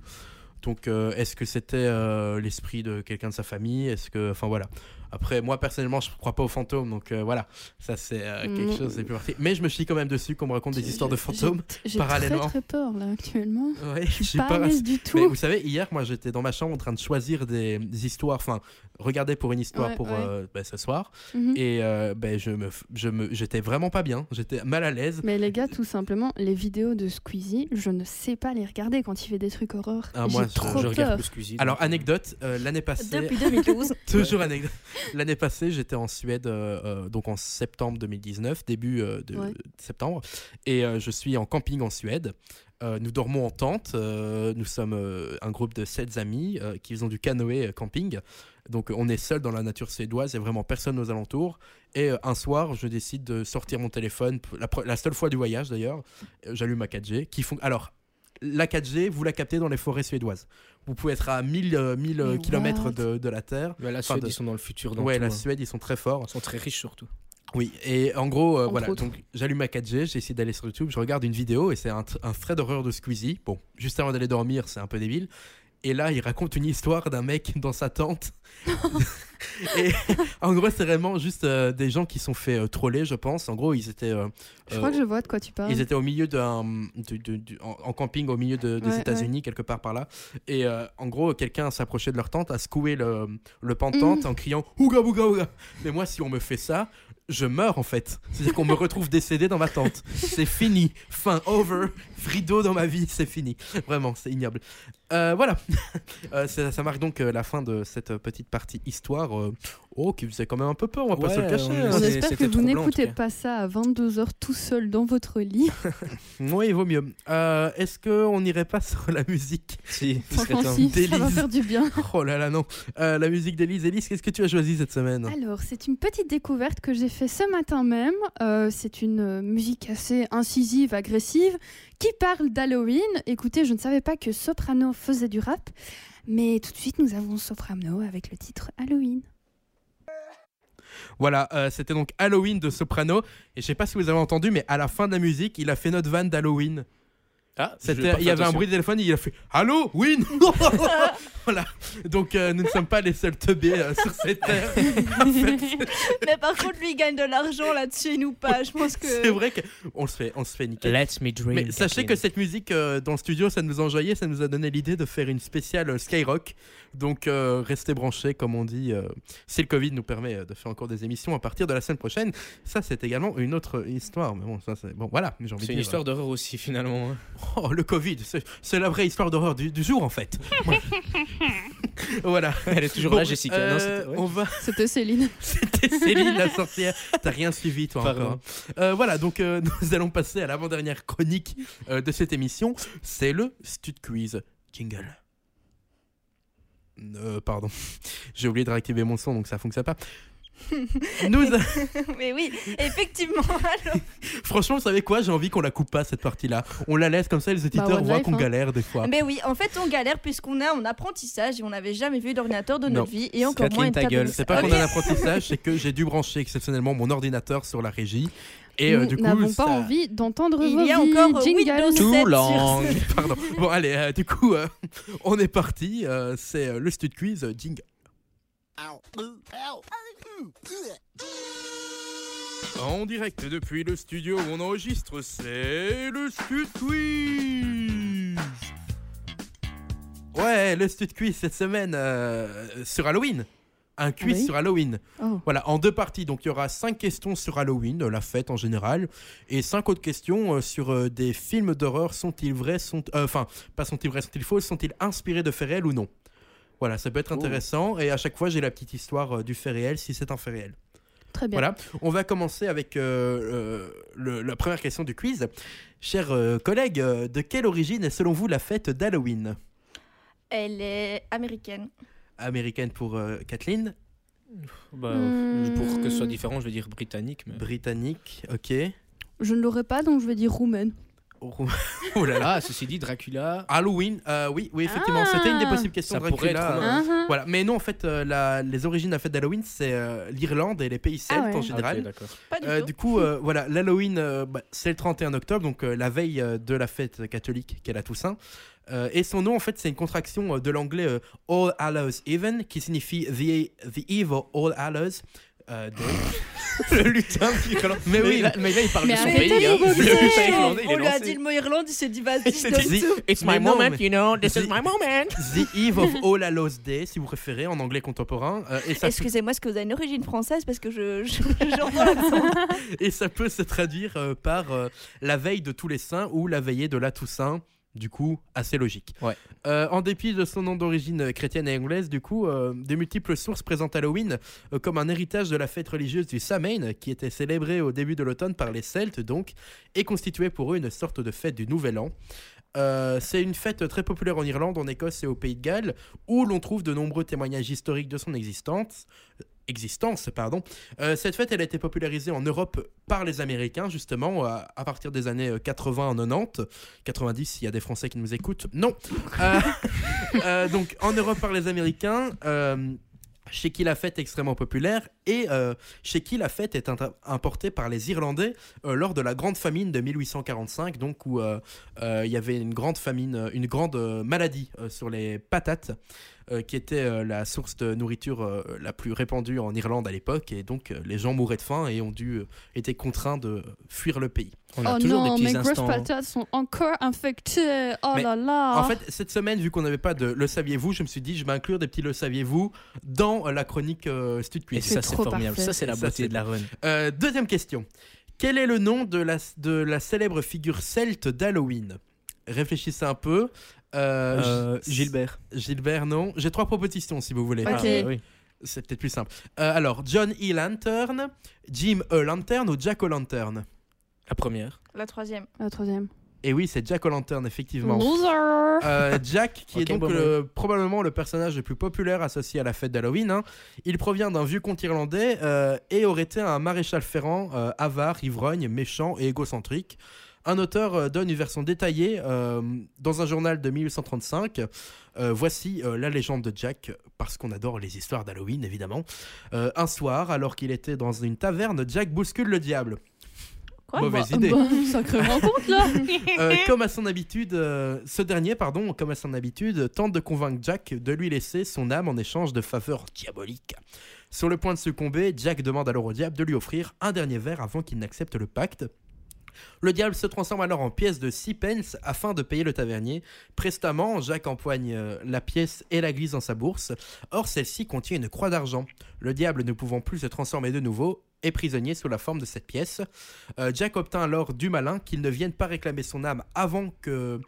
Donc euh, est-ce que c'était euh, l'esprit de quelqu'un de sa famille? Est-ce que, enfin voilà. Après moi personnellement je crois pas aux fantômes, donc euh, voilà, ça c'est euh, quelque Mm. chose de plus parti. Mais je me chie quand même dessus qu'on me raconte des histoires de J'ai- fantômes. J'ai j'ai parallèlement. très très peur là actuellement. Ouais, Je suis pas pas à l'aise du tout. Mais vous savez, hier, moi, j'étais dans ma chambre en train de choisir des, des histoires, enfin, regarder pour une histoire Ouais, pour ouais. euh, bah, ce soir. Mhm. Et euh, ben, je me, je me, j'étais vraiment pas bien. J'étais mal à l'aise. Mais les gars, tout simplement, les vidéos de Squeezie, je ne sais pas les regarder quand il fait des trucs horreur. Ah, moi, J'ai je- trop Je regarde plus Squeezie. Alors, anecdote, euh, l'année passée, Depuis 2012. [laughs] toujours anecdote. L'année passée, j'étais en Suède, euh, euh, donc en septembre 2019, début euh, de Ouais. septembre, et je suis en camping en Suède. Nous dormons en tente. nous sommes un groupe de sept amis qui faisons du canoë camping. Donc, on est seul dans la nature suédoise. Il n'y a vraiment personne aux alentours. Et un soir, je décide de sortir mon téléphone. La, la seule fois du voyage d'ailleurs, j'allume ma 4G. Qui Alors, la 4G, vous la captez dans les forêts suédoises. Vous pouvez être à 1000, euh, 1000 Mais km de, de la Terre. la enfin, Suède, de- ils sont dans le futur. Dans ouais, tout, la hein. Suède, ils sont très forts. Ils sont très riches surtout. Oui, et en gros, euh, voilà, autres. donc j'allume ma 4G, j'essaie d'aller sur YouTube, je regarde une vidéo et c'est un, un thread d'horreur de Squeezie. Bon, juste avant d'aller dormir, c'est un peu débile. Et là, il raconte une histoire d'un mec dans sa tente. [laughs] [laughs] et en gros, c'est vraiment juste euh, des gens qui sont fait euh, troller, je pense. En gros, ils étaient, euh, Je crois que je vois de quoi tu parles. ils étaient au milieu d'un, en, en camping au milieu de- des Ouais, États-Unis, quelque part par là. Et en gros, quelqu'un s'approchait de leur tente, a secoué le, le pan de tente Mhm. en criant Ouga Bouga Ouga. Mais moi, si on me fait ça, je meurs en fait. C'est-à-dire qu'on me retrouve décédé dans ma tente. C'est fini. Fin, over. Rideau dans ma vie, c'est fini. Vraiment, c'est ignoble. Euh, voilà. [laughs] Euh, ça, ça marque donc euh, la fin de cette petite partie histoire. oh, qui faisait quand même un peu peur, on va pas se le cacher. on hein. On espère que vous n'écoutez pas ça à 22h tout seul dans votre lit. [laughs] Oui, il vaut mieux. Euh, Est-ce qu'on n'irait pas sur la musique Si, Franchement, si, ça va faire du bien. Oh là là, non. Euh, la musique d'Élise. Élise, qu'est-ce que tu as choisi cette semaine? Alors, c'est une petite découverte que j'ai fait ce matin même. Euh, c'est une euh, musique assez incisive, agressive, qui parle d'Halloween. Écoutez, je ne savais pas que Soprano faisait du rap, mais tout de suite, nous avons Soprano avec le titre Halloween. Voilà, euh, c'était donc Halloween de Soprano. Et je sais pas si vous avez entendu, mais à la fin de la musique, il a fait notre van d'Halloween. Ah, Il y avait un bruit de téléphone, il a fait Allô, Win [laughs] Voilà. Donc euh, nous ne sommes pas les seuls teubés euh, sur cette terre. [laughs] En fait, Mais par contre, lui, il gagne de l'argent là-dessus et nous pas. Je pense que. c'est vrai qu'on se fait, on se fait niquer. Let me dream. Mais sachez que cette musique euh, dans le studio, ça nous a enjoyé, ça nous a donné l'idée de faire une spéciale euh, Skyrock. Donc euh, restez branchés, comme on dit. euh, si le Covid nous permet euh, de faire encore des émissions à partir de la semaine prochaine, ça c'est également une autre histoire. Mais bon, ça c'est bon. Voilà, j'ai envie de C'est une dire. histoire d'horreur aussi finalement. hein. Oh, le Covid, c'est la vraie histoire d'horreur du, du jour en fait. [laughs] Voilà. Elle est toujours Bon, là, Jessica. euh, Non, c'était- ouais. On va. C'était Céline. [laughs] C'était Céline la sorcière. T'as rien suivi toi Pardon. encore. hein. Voilà, donc euh, [laughs] nous allons passer à l'avant-dernière chronique euh, de cette émission. C'est le Stud Quiz. Jingle. Euh, pardon. [laughs] J'ai oublié de réactiver mon son donc ça fonctionne pas. [laughs] Nous, [laughs] Mais oui, effectivement. alors. franchement, vous savez quoi? J'ai envie qu'on la coupe pas cette partie-là. On la laisse comme ça, les éditeurs One voient qu'on hein. galère des fois. Mais oui, en fait, on galère puisqu'on est en apprentissage et on n'avait jamais vu d'ordinateur de Non. notre vie et encore Kathleen, moins une ta gueule. C'est pas qu'on a un apprentissage, c'est que j'ai dû brancher exceptionnellement mon ordinateur sur la régie. Et euh, du coup, n'avons ça- pas envie d'entendre Il vos y a vies. encore Jingle. Windows Too 7 sur long. Pardon. Bon, allez, euh, du coup, euh, [laughs] on est parti. euh, c'est euh, le Stud Quiz euh, Jingle. En direct depuis le studio où on enregistre, c'est le Stud Quiz. Ouais, le Stud Quiz cette semaine euh, sur Halloween. Un quiz oui sur Halloween. Oh. Voilà, en deux parties. Donc il y aura cinq questions sur Halloween, la fête en général, et cinq autres questions euh, sur euh, des films d'horreur. Sont-ils vrais? Sont euh, Enfin, pas sont-ils vrais, sont-ils faux? Sont-ils inspirés de faits réels ou non? Voilà, ça peut être Oh. intéressant. Et à chaque fois, j'ai la petite histoire euh, du fait réel si c'est un fait réel. Très bien. Voilà, on va commencer avec euh, euh, le- la première question du quiz. Chers euh, collègues, de quelle origine est selon vous la fête d'Halloween? Elle est américaine. Américaine pour euh, Kathleen, Bah, Hmm. Pour que ce soit différent, je veux dire britannique. Mais... britannique, ok. Je ne l'aurai pas, donc je vais dire roumaine. [laughs] oh là là. Ah, ceci dit, Dracula. Halloween, euh, oui, oui, effectivement, Ah. c'était une des possibles questions Ça de pourrait Dracula. être euh. Hein, Voilà, mais non, en fait, euh, la- les origines de la fête d'Halloween, c'est euh, l'Irlande et les pays celtes Ah ouais. en Ah, général. ok, d'accord. Pas du Euh, coup, euh, voilà, l'Halloween, euh, bah, c'est le 31 octobre, donc euh, la veille euh, de la fête catholique qu'est la Toussaint. Euh, et son nom, en fait, c'est une contraction euh, de l'anglais euh, All Hallows Even, qui signifie The, the Eve of All Hallows. Euh, [laughs] le lutin d'Irlande. Mais oui, là, mais là, il parle Mais de son pays. hein. Le lutin irlandais, il est On lui a dit le mot Irlande, il s'est dit vas-y. [laughs] It's Mais my non, moment, mais- you know, this is Si- my moment. The Eve of [laughs] All Hallows Day, si vous préférez, en anglais contemporain. Euh, Excusez-moi, est-ce que vous avez une origine française? Parce que je, je, et ça peut se traduire euh, par euh, la veille de tous les saints ou la veillée de la Toussaint. Du coup, assez logique. Ouais. Euh, en dépit de son nom d'origine euh, chrétienne et anglaise, du coup, euh, de multiples sources présentent Halloween euh, comme un héritage de la fête religieuse du Samhain, qui était célébrée au début de l'automne par les Celtes, donc, et constituait pour eux une sorte de fête du Nouvel An. Euh, c'est une fête très populaire en Irlande, en Écosse et au Pays de Galles, où l'on trouve de nombreux témoignages historiques de son existence. Existence, pardon. Euh, cette fête, elle a été popularisée en Europe par les Américains, justement, à, à partir des années euh, 80 90. 90, s'il y a des Français qui nous écoutent. Non Euh, [laughs] euh, Donc, en Europe par les Américains, euh, chez qui la fête est extrêmement populaire, et euh, chez qui la fête est importée par les Irlandais euh, lors de la grande famine de 1845, donc où euh, euh, il y avait une grande famine, euh, une grande euh, maladie euh, sur les patates. Euh, qui était euh, la source de nourriture euh, la plus répandue en Irlande à l'époque et donc euh, les gens mouraient de faim et ont dû euh, été contraints de fuir le pays. On a oh toujours non, des mes petits grosses instants. patates sont encore infectées. Oh Mais, là là. En fait, cette semaine, vu qu'on n'avait pas de le saviez-vous, je me suis dit je vais inclure des petits le saviez-vous dans euh, la chronique euh, Stud Et ça, c'est formidable. parfait. Ça, c'est la beauté de la run. Euh, deuxième question. Quel est le nom de la, de la célèbre figure celte d'Halloween? Réfléchissez un peu. Euh, Euh, Gilbert. Gilbert, non. J'ai trois propositions si vous voulez. Ok. Ah, oui. C'est peut-être plus simple. Euh, alors, John E. Lantern, Jim E. Lantern ou Jack O'Lantern La première. La troisième. La troisième. Et oui, c'est Jack O'Lantern, effectivement. Loser. Euh, Jack, qui est donc bon, le- probablement le personnage le plus populaire associé à la fête d'Halloween. hein. Il provient d'un vieux comte irlandais euh, et aurait été un maréchal ferrant euh, avare, ivrogne, méchant et égocentrique. Un auteur euh, donne une version détaillée euh, dans un journal de 1835. Euh, voici euh, la légende de Jack, parce qu'on adore les histoires d'Halloween, évidemment. Un soir, alors qu'il était dans une taverne, Jack bouscule le diable. Quoi Mauvaise Bah, idée. bah, [laughs] rencontre là. [laughs] Comme à son habitude, ce dernier, pardon, comme à son habitude, tente de convaincre Jack de lui laisser son âme en échange de faveurs diaboliques. Sur le point de succomber, Jack demande alors au diable de lui offrir un dernier verre avant qu'il n'accepte le pacte. Le diable se transforme alors en pièce de 6 pence afin de payer le tavernier. Prestamment, Jack empoigne euh, la pièce et la glisse dans sa bourse. Or, celle-ci contient une croix d'argent. Le diable ne pouvant plus se transformer de nouveau est prisonnier sous la forme de cette pièce. Euh, Jack obtint alors du malin qu'il ne vienne pas réclamer son âme avant que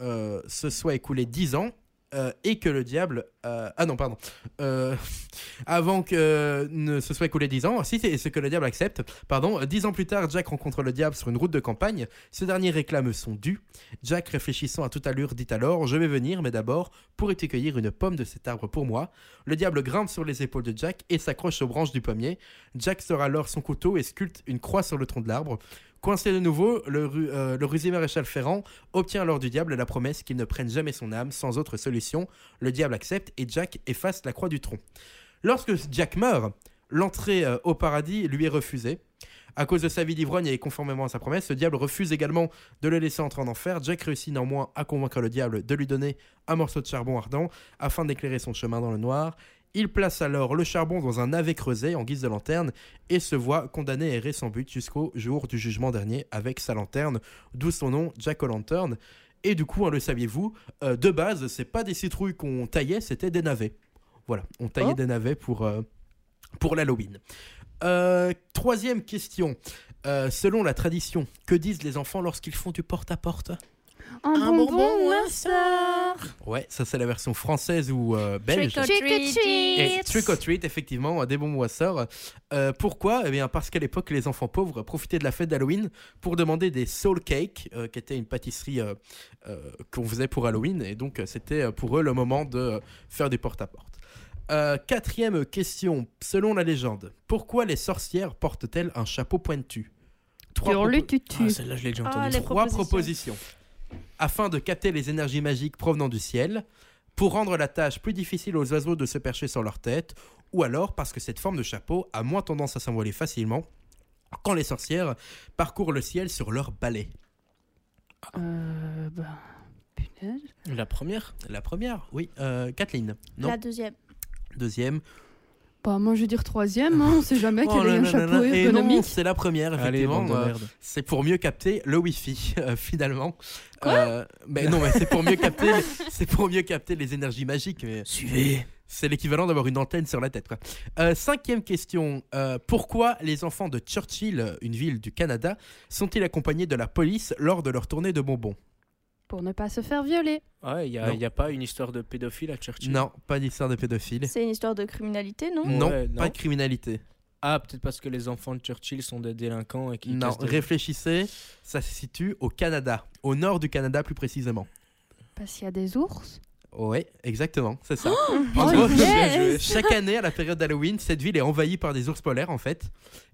euh, se soit écoulé 10 ans. Euh, et que le diable. euh, ah non, pardon. Euh, [laughs] avant que ne se soit écoulé 10 ans. Si c'est ce que le diable accepte. Pardon. 10 ans plus tard, Jack rencontre le diable sur une route de campagne. Ce dernier réclame son dû. Jack, réfléchissant à toute allure, dit alors Je vais venir, mais d'abord, pourrais-tu cueillir une pomme de cet arbre pour moi? Le diable grimpe sur les épaules de Jack et s'accroche aux branches du pommier. Jack sort alors son couteau et sculpte une croix sur le tronc de l'arbre. Coincé de nouveau, le, ru- euh, rusé maréchal Ferrand obtient alors du diable la promesse qu'il ne prenne jamais son âme sans autre solution. Le diable accepte et Jack efface la croix du tronc. Lorsque Jack meurt, l'entrée euh, au paradis lui est refusée. À cause de sa vie d'ivrogne et conformément à sa promesse, le diable refuse également de le laisser entrer en enfer. Jack réussit néanmoins à convaincre le diable de lui donner un morceau de charbon ardent afin d'éclairer son chemin dans le noir. Il place alors le charbon dans un navet creusé en guise de lanterne et se voit condamné à errer sans but jusqu'au jour du jugement dernier avec sa lanterne, d'où son nom Jack O'Lantern. Et du coup, hein, le saviez-vous, euh, de base, c'est pas des citrouilles qu'on taillait, c'était des navets. Voilà, on taillait Oh. des navets pour, euh, pour l'Halloween. Euh, troisième question. Selon la tradition, que disent les enfants lorsqu'ils font du porte-à-porte? Un, bonbon ou un sort Ouais, ça c'est la version française ou euh, belge. Trick or. Et trick or treat, effectivement, des bonbons à sort. Euh, pourquoi? Eh bien, parce qu'à l'époque, les enfants pauvres profitaient de la fête d'Halloween pour demander des soul cakes, euh, qui était une pâtisserie euh, euh, qu'on faisait pour Halloween. Et donc, c'était pour eux le moment de faire du porte-à-porte. Euh, quatrième question. Selon la légende, pourquoi les sorcières portent-elles un chapeau pointu? Trois propo-. Ah, celle-là, je l'ai déjà Ah, Trois propositions. propositions. Afin de capter les énergies magiques provenant du ciel, pour rendre la tâche plus difficile aux oiseaux de se percher sur leur tête, ou alors parce que cette forme de chapeau a moins tendance à s'envoler facilement quand les sorcières parcourent le ciel sur leur balai. Euh, bah, punaise. La première? La première, oui. Euh, Kathleen, non. La deuxième. Deuxième. Bah, moi je vais dire troisième, hein, on sait jamais Oh [laughs] quel est un là chapeau ergonomique. c'est la première, effectivement. Euh, c'est pour mieux capter le Wi-Fi, euh, finalement. Euh, mais non, mais c'est pour mieux capter, [laughs] c'est pour mieux capter les énergies magiques. Mais Suivez. c'est l'équivalent d'avoir une antenne sur la tête. Quoi. Euh, cinquième question euh, pourquoi les enfants de Churchill, une ville du Canada, sont-ils accompagnés de la police lors de leur tournée de bonbons? Pour ne pas se faire violer. Ouais, il n'y a, pas une histoire de pédophile à Churchill Non, pas d'histoire de pédophile. C'est une histoire de criminalité, non Non, Ouais, pas de criminalité. Ah, peut-être parce que les enfants de Churchill sont des délinquants et qui Non, des- réfléchissez, ça se situe au Canada, au nord du Canada plus précisément. Parce qu'il y a des ours. Ouais, exactement, c'est ça. Oh, En gros, yes chaque année à la période d'Halloween, cette ville est envahie par des ours polaires en fait.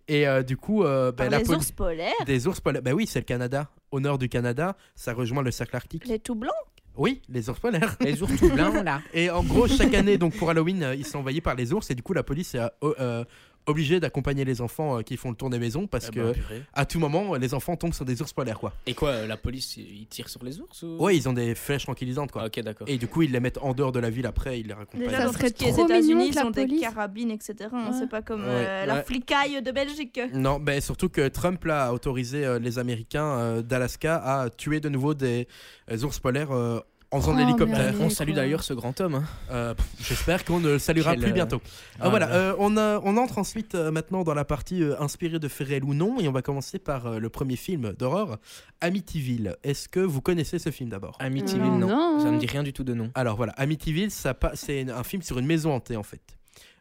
Et euh, du coup, euh, bah, Par la les poli- ours polaires des ours polaires. Bah oui, c'est le Canada. Au nord du Canada, ça rejoint le cercle arctique. Les tout blancs? Oui, les ours polaires. Les ours tout blancs, là. [laughs] Et en gros, chaque année, donc pour Halloween, euh, ils sont envahis par les ours et du coup, la police est euh, euh, obligée d'accompagner les enfants euh, qui font le tour des maisons parce Ah que purée. à tout moment, les enfants tombent sur des ours polaires quoi. Et quoi, euh, la police, ils tirent sur les ours ou... Ouais, ils ont des flèches tranquillisantes quoi. Ah, ok, d'accord. Et du coup, ils les mettent en dehors de la ville après, ils les raccompagnent. Déjà, Ça serait trop mignon États-Unis, ils ont des carabines, etc. hein, Ouais. C'est pas comme Ouais. euh, la Ouais. flicaille de Belgique. Non, ben surtout que Trump là, a autorisé euh, les Américains euh, d'Alaska à tuer de nouveau des euh, ours polaires euh, en faisant Oh, de l'hélicoptère. mais On salue d'ailleurs ce grand homme. hein. Euh, J'espère qu'on ne le saluera Quel, plus euh, bientôt. Ah Ah, voilà, là. euh, on, a- on entre ensuite euh, maintenant dans la partie euh, inspirée de faits réels ou non, et on va commencer par euh, le premier film d'horreur, Amityville. Est-ce que vous connaissez ce film d'abord? Amityville, non. non. Ça me dit rien du tout de nom. Alors voilà, Amityville, c'est un film sur une maison hantée en fait.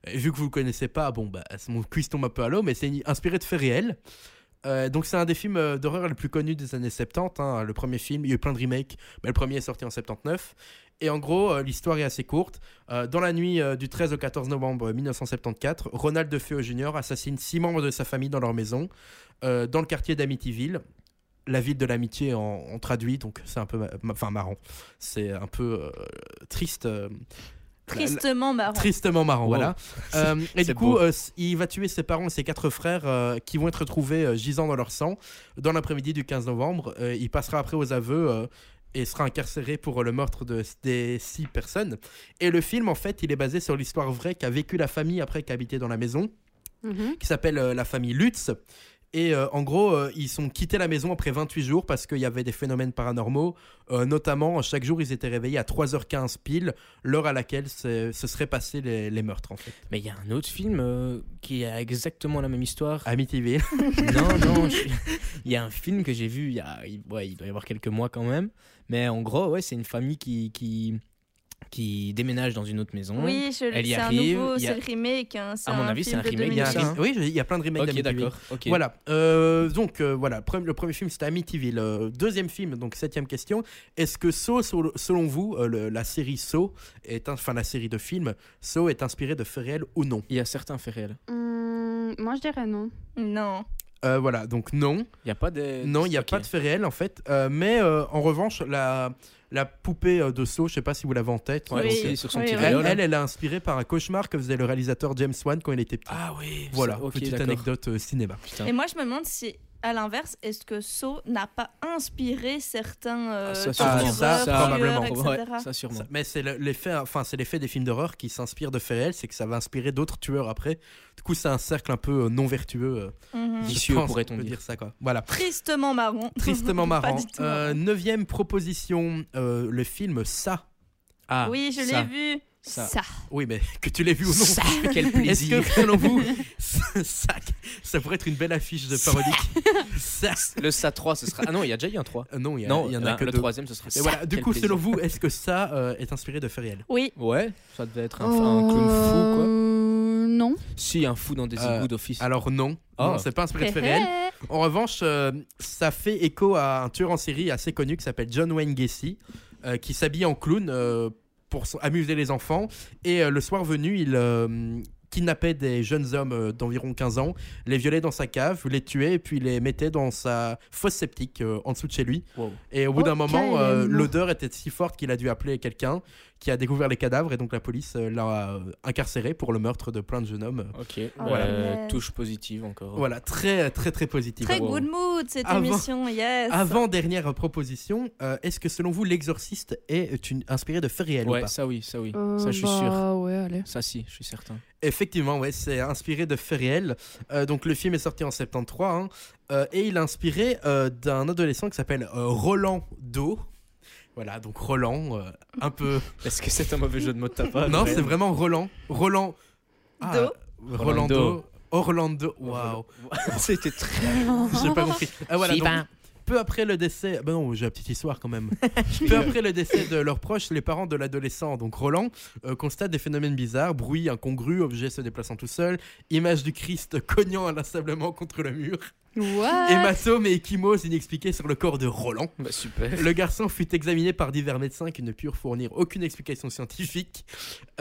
Et vu que vous le connaissez pas, bon bah mon tombe un peu à l'eau, mais c'est inspiré de faits réels. Euh, donc c'est un des films euh, d'horreur les plus connus des années 70. hein, le premier film, il y a eu plein de remakes, mais le premier est sorti en 79. Et en gros, euh, l'histoire est assez courte. Dans la nuit du 13 au 14 novembre 1974, Ronald DeFeo Jr. assassine six membres de sa famille dans leur maison, dans le quartier d'Amityville. la ville de l'amitié en, traduit, donc c'est un peu, ma- marrant. C'est un peu triste. Tristement marrant. Tristement marrant, Wow. voilà. Euh, [laughs] et du coup, euh, il va tuer ses parents et ses quatre frères euh, qui vont être retrouvés euh, gisant dans leur sang dans l'après-midi du 15 novembre. Euh, il passera après aux aveux euh, et sera incarcéré pour le meurtre de, des six personnes. Et le film, en fait, il est basé sur l'histoire vraie qu'a vécu la famille après qu'habitait dans la maison Mhm. qui s'appelle euh, la famille Lutz. Et euh, en gros, euh, ils sont quittés la maison après 28 jours parce qu'il y avait des phénomènes paranormaux. Euh, notamment, chaque jour, ils étaient réveillés à 3h15 pile, l'heure à laquelle se, se seraient passés les, les meurtres, en fait. Mais il y a un autre film qui a exactement la même histoire. Amityville. non, [laughs] non. je- Il y a un film que j'ai vu il y a, ouais, il doit y avoir quelques mois quand même. Mais en gros, ouais, c'est une famille qui, qui, qui déménage dans une autre maison. Oui, je- Elle y c'est un arrive, nouveau, il y a- c'est le remake. hein, c'est À mon avis, c'est film un remake Il y a un 2006. ça, rem- oui, il y a plein de remakes Ok, d'accord. Voilà. Euh, donc, euh, voilà. Le premier film, c'était Amityville. Euh, deuxième film, donc septième question. Est-ce que Saw, so- selon vous, euh, le- la série Saw, est un- enfin la série de films, Saw est inspirée de faits réels ou non? Il y a certains faits réels. Hum, moi, je dirais non. Non. Euh, Voilà, donc non. Il n'y a pas de. Non, il n'y a pas de faits réels en fait. Euh, mais euh, en revanche, la, la poupée de Saw, je sais pas si vous l'avez en tête. Ouais, Oui. aussi, sur son Oui, petit. Elle, elle, elle est inspirée par un cauchemar que faisait le réalisateur James Wan quand il était petit. Ah oui. voilà, ça- ok, petite anecdote euh, cinéma. Putain. Et moi, je me demande si, à l'inverse, est-ce que So n'a pas inspiré certains euh, Ah, ça, ça, tueurs, probablement. etc. Ouais, ça sûrement. Ça- mais c'est le- l'effet, enfin c'est l'effet des films d'horreur qui s'inspirent de faits réels, c'est que ça va inspirer d'autres tueurs après. Du coup, c'est un cercle un peu euh, non vertueux. euh, Mhm. je Vicieux, pourrait-on dire. ça quoi. Voilà. Tristement marrant. [laughs] Tristement marrant. Euh, marrant. neuvième proposition, euh, le film Ça. Ah, oui, je ça, l'ai vu. Ça. Oui, mais que tu l'aies vu ou non. Ça, [laughs] quel Est-ce plaisir. que selon vous, [laughs] ça, ça pourrait être une belle affiche de parodique Ça. Le SA 3, ce sera. Ah non, il y a déjà eu un 3. Euh, non, il y, a- non, il y en a que le deux. troisième, ce sera ça. voilà, du Quel coup, plaisir. selon vous, est-ce que ça euh, est inspiré de faits réels Oui. Ouais, ça devait être un, un clown fou, quoi. Euh, Non. Si, un fou dans des Euh, égouts d'office. Alors non, Ah. non c'est pas inspiré de faits réels. En revanche, euh, ça fait écho à un tueur en série assez connu qui s'appelle John Wayne Gacy, euh, qui s'habille en clown euh, pour amuser les enfants. Et euh, le soir venu, il euh, kidnappait des jeunes hommes euh, d'environ 15 ans, les violait dans sa cave, les tuait et puis les mettait dans sa fosse septique euh, en dessous de chez lui. Wow. Et au bout d'un moment, euh, l'odeur était si forte qu'il a dû appeler quelqu'un qui a découvert les cadavres et donc la police euh, l'a euh, incarcéré pour le meurtre de plein de jeunes hommes. Ok, Oh, voilà. punaise. touche positive encore. Voilà, très très très positif. Très Wow. good mood cette Avant- émission, yes. Avant dernière proposition, euh, est-ce que selon vous l'exorciste est une, inspiré de faits réels ou Ouais, pas ça oui, ça oui. Euh, ça, je suis bah, sûr. Ouais, allez. Ça, si, je suis certain. Effectivement, ouais, c'est inspiré de faits réels. Euh, donc le film est sorti en 73 hein, euh, et il est inspiré euh, d'un adolescent qui s'appelle euh, Roland Do. Voilà, donc Roland, euh, un peu. [laughs] Est-ce que c'est un mauvais jeu de mots de ta part non, c'est vraiment Roland. Roland. Ah, Do. Rolando. Orlando. Waouh. [laughs] C'était très. J'ai pas compris. Ah, voilà, donc, peu après le décès, ben non, j'ai la petite histoire quand même. [laughs] peu après le décès de leurs proches, les parents de l'adolescent, donc Roland, euh, constatent des phénomènes bizarres, bruit incongrus, objets se déplaçant tout seuls, image du Christ cognant inlassablement contre le mur, What? Hématomes et ecchymoses inexpliqués sur le corps de Roland. Bah, super. Le garçon fut examiné par divers médecins qui ne purent fournir aucune explication scientifique.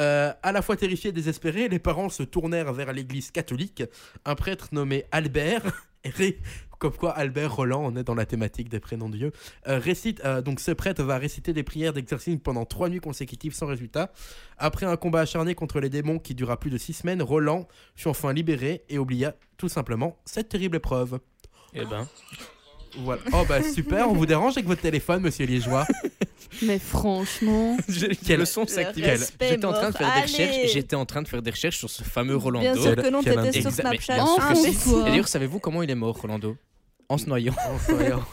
Euh, à la fois terrifiés et désespérés, les parents se tournèrent vers l'église catholique. Un prêtre nommé Albert, [laughs] ré- comme quoi Albert Roland, on est dans la thématique des prénoms de Dieu, euh, récite, euh, donc ce prêtre va réciter des prières d'exorcisme pendant trois nuits consécutives sans résultat. Après un combat acharné contre les démons qui dura plus de six semaines, Roland fut enfin libéré et oublia tout simplement cette terrible épreuve. Eh ben. Voilà. Oh bah super, on vous dérange avec votre téléphone, monsieur Liégeois? [laughs] Mais franchement. Quel- le son s'active. J'étais en train de faire des recherches. J'étais en train de faire des recherches sur ce fameux Rolando. Bien sûr que non, t'étais sur Snapchat. bien sûr que mais si. quoi Et d'ailleurs, savez-vous comment il est mort, Rolando? En se noyant. En souriant. [laughs]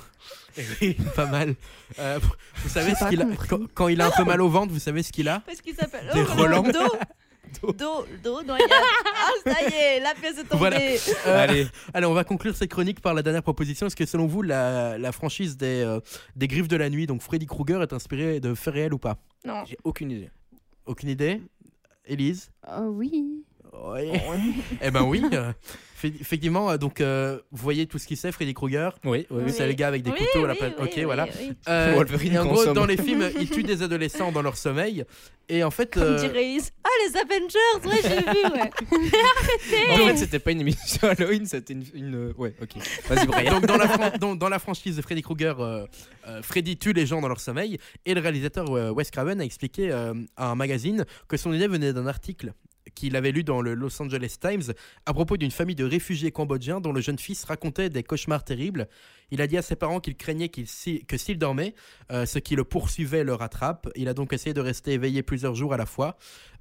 Eh oui, pas mal. Euh, vous savez ce qu'il a quand, quand il a un peu mal au ventre, vous savez ce qu'il a Parce qu'il s'appelle Des oh, Roland. Do. Do, do, noyade. Ah, ça y est, la pièce est tombée. Voilà. Euh, Allez. [laughs] Allez, on va conclure cette chronique par la dernière proposition. Est-ce que selon vous, la, la franchise des, euh, des Griffes de la Nuit, donc Freddy Krueger, est inspirée de faits réels ou pas? Non. J'ai aucune idée. Aucune idée? Élise? Euh, oui. Oui. eh ben oui. [laughs] effectivement, euh, donc euh, vous voyez tout ce qu'il sait, Freddy Krueger. Oui, oui, oui. C'est le gars avec des Oui, couteaux à la oui, place. oui, ok, oui, voilà. oui. Euh, Wolverine et en gros, consomme. dans les films, [laughs] il tue des adolescents dans leur sommeil. Et en fait, Comme euh, dirait. Ah, les Avengers, ouais, j'ai vu, ouais. [laughs] En fait, c'était pas une émission Halloween, c'était une, une- Ouais, ok. Vas-y, Brian. donc dans la, fran- dans, dans la franchise de Freddy Krueger, euh, euh, Freddy tue les gens dans leur sommeil. Et le réalisateur euh, Wes Craven a expliqué euh, à un magazine que son idée venait d'un article qu'il avait lu dans le Los Angeles Times à propos d'une famille de réfugiés cambodgiens dont le jeune fils racontait des cauchemars terribles. Il a dit à ses parents qu'il craignait que s'il dormait, euh, ce qui le poursuivait le rattrape. Il a donc essayé de rester éveillé plusieurs jours à la fois.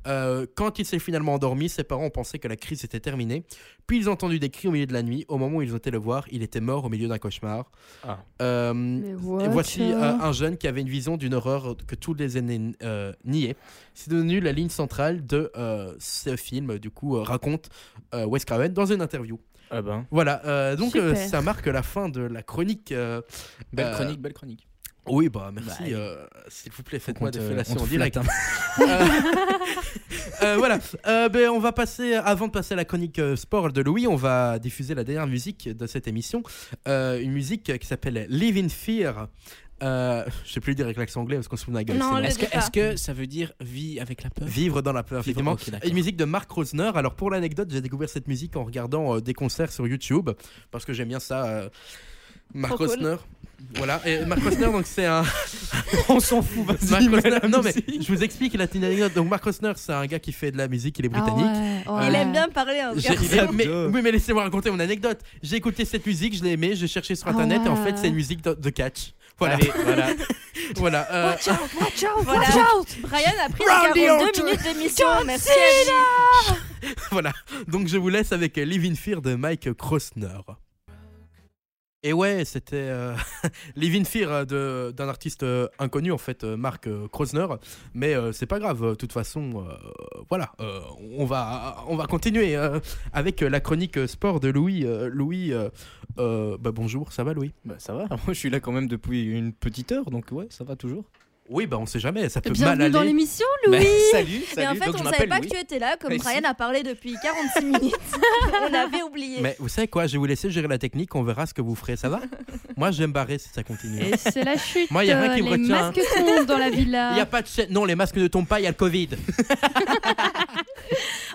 Euh, quand il s'est finalement endormi, ses parents ont pensé que la crise était terminée. Puis ils ont entendu des cris au milieu de la nuit. Au moment où ils ont été le voir, il était mort au milieu d'un cauchemar. Ah. Euh, et voici euh, un jeune qui avait une vision d'une horreur que tous les aînés euh, niaient. C'est devenu la ligne centrale de euh, ce film, du coup, euh, raconte euh, Wes Craven dans une interview. Ah ben, Voilà, euh, donc euh, ça marque la fin de la chronique. euh, belle Euh, chronique, belle chronique. Oui, bah merci. Bah, euh, S'il vous plaît, faites-moi des fellations en direct. flatte, [laughs] Euh, euh, voilà, Euh, ben, on va passer, avant de passer à la chronique euh, sport de Louis, on va diffuser la dernière musique de cette émission. Euh, une musique qui s'appelle Live in Fear. Euh, je sais plus dire avec l'accent anglais parce qu'on se fout de la gueule. Est-ce que, est-ce que ça veut dire vie avec la peur? Vivre dans la peur, effectivement. Une musique de Mark Rosner. Alors pour l'anecdote, j'ai découvert cette musique en regardant euh, des concerts sur YouTube parce que j'aime bien ça. euh, Mark Trop cool. Voilà, et Mark Rosner, donc c'est un. [laughs] On s'en fout, vas-y. Non mais je vous explique la petite anecdote. Donc Mark Rosner, c'est un gars qui fait de la musique, il est Ah britannique. ouais, ouais. Il aime bien parler, il [laughs] a- mais, oui, mais laissez-moi raconter mon anecdote. J'ai écouté cette musique, je l'ai aimée, j'ai cherché sur Ah internet et en fait c'est une musique de, de catch. Voilà, Allez, voilà. [laughs] voilà. euh, Watch out, watch out, Voilà. watch out Brian a pris Round les the 42 altar. minutes d'émission. Merci à voilà. Donc je vous laisse avec Live in Fear de Mike Krosner. Et ouais, c'était euh, [laughs] Live in Fear euh, d'un artiste euh, inconnu en fait, euh, Krosner. Mais c'est pas grave, de toute façon, voilà, on va on va continuer avec la chronique sport de Louis. Louis, bah bonjour, ça va Louis? Bah, ça va. [laughs] Moi, je suis là quand même depuis une petite heure, donc ouais, ça va toujours. Oui, bah on sait jamais, ça peut mal Bienvenue aller. dans l'émission, Louis. [laughs] Bah, salut, Mais salut. en fait, donc, je on savait m'appelle pas Louis. que tu étais là, comme Mais Brian si. a parlé depuis 46 minutes. [laughs] on avait oublié. Mais vous savez quoi, je vais vous laisser gérer la technique, on verra ce que vous ferez, ça va? [laughs] Moi je vais me barrer si ça continue. Et c'est la chute. Moi, y a rien qui me les retient, hein. masques tombent dans la Il villa. n'y a pas de chaîne. Non, les masques ne tombent pas, il y a le Covid.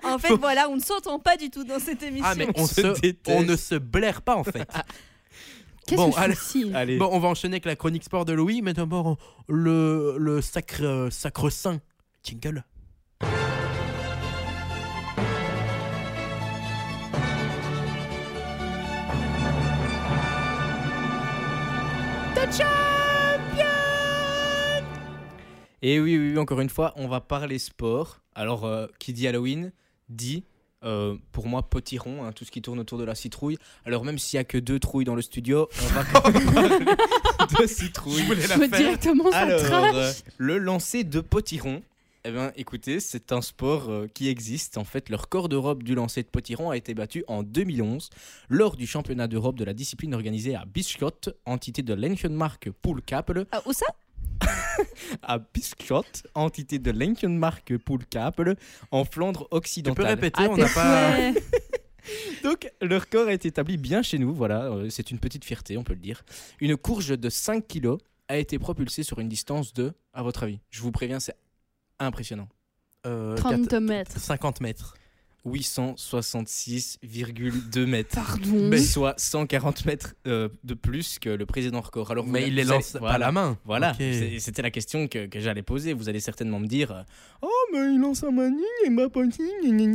En fait, voilà, on ne s'entend pas du tout dans cette émission. Ah, mais on, On se, se déteste. on ne se blaire pas en fait. Qu'est-ce bon, que allez. Allez. Bon, on va enchaîner avec la chronique sport de Louis, mais d'abord le, le sacre, euh, sacre-saint jingle. Et oui, oui, oui, encore une fois, on va parler sport. Alors, euh, qui dit Halloween dit, euh, pour moi, potiron, hein, tout ce qui tourne autour de la citrouille. Alors, même s'il n'y a que deux trouilles dans le studio, on va quand même [laughs] parler de citrouille. Je veux directement ça Alors, euh, le lancer de potiron. Eh bien, écoutez, c'est un sport euh, qui existe. En fait, le record d'Europe du lancer de potiron a été battu en 2011 lors du championnat d'Europe de la discipline organisée à Bischot, entité de l'Enkenmark Poolkapelle, Ah, où ça? [laughs] à Bischot, entité de l'Enkenmark Poolkapelle, en Flandre Tu peux occidentale. répéter, Ah, on t'es n'a pas. [laughs] Donc, le record a été établi bien chez nous, voilà, euh, c'est une petite fierté, on peut le dire. Une courge de 5 kg a été propulsée sur une distance de, à votre avis, je vous préviens, c'est impressionnant. Euh, 30 quatre- mètres. 50 mètres. 866,2 mètres. Pardon. Mais- Soit 140 mètres euh, de plus que le précédent record. Alors, vous- Mais il les lance pas à voilà. la main. Voilà, c'était la question que, que j'allais poser. Vous allez certainement me dire euh, Oh, mais il lance un mani et ma.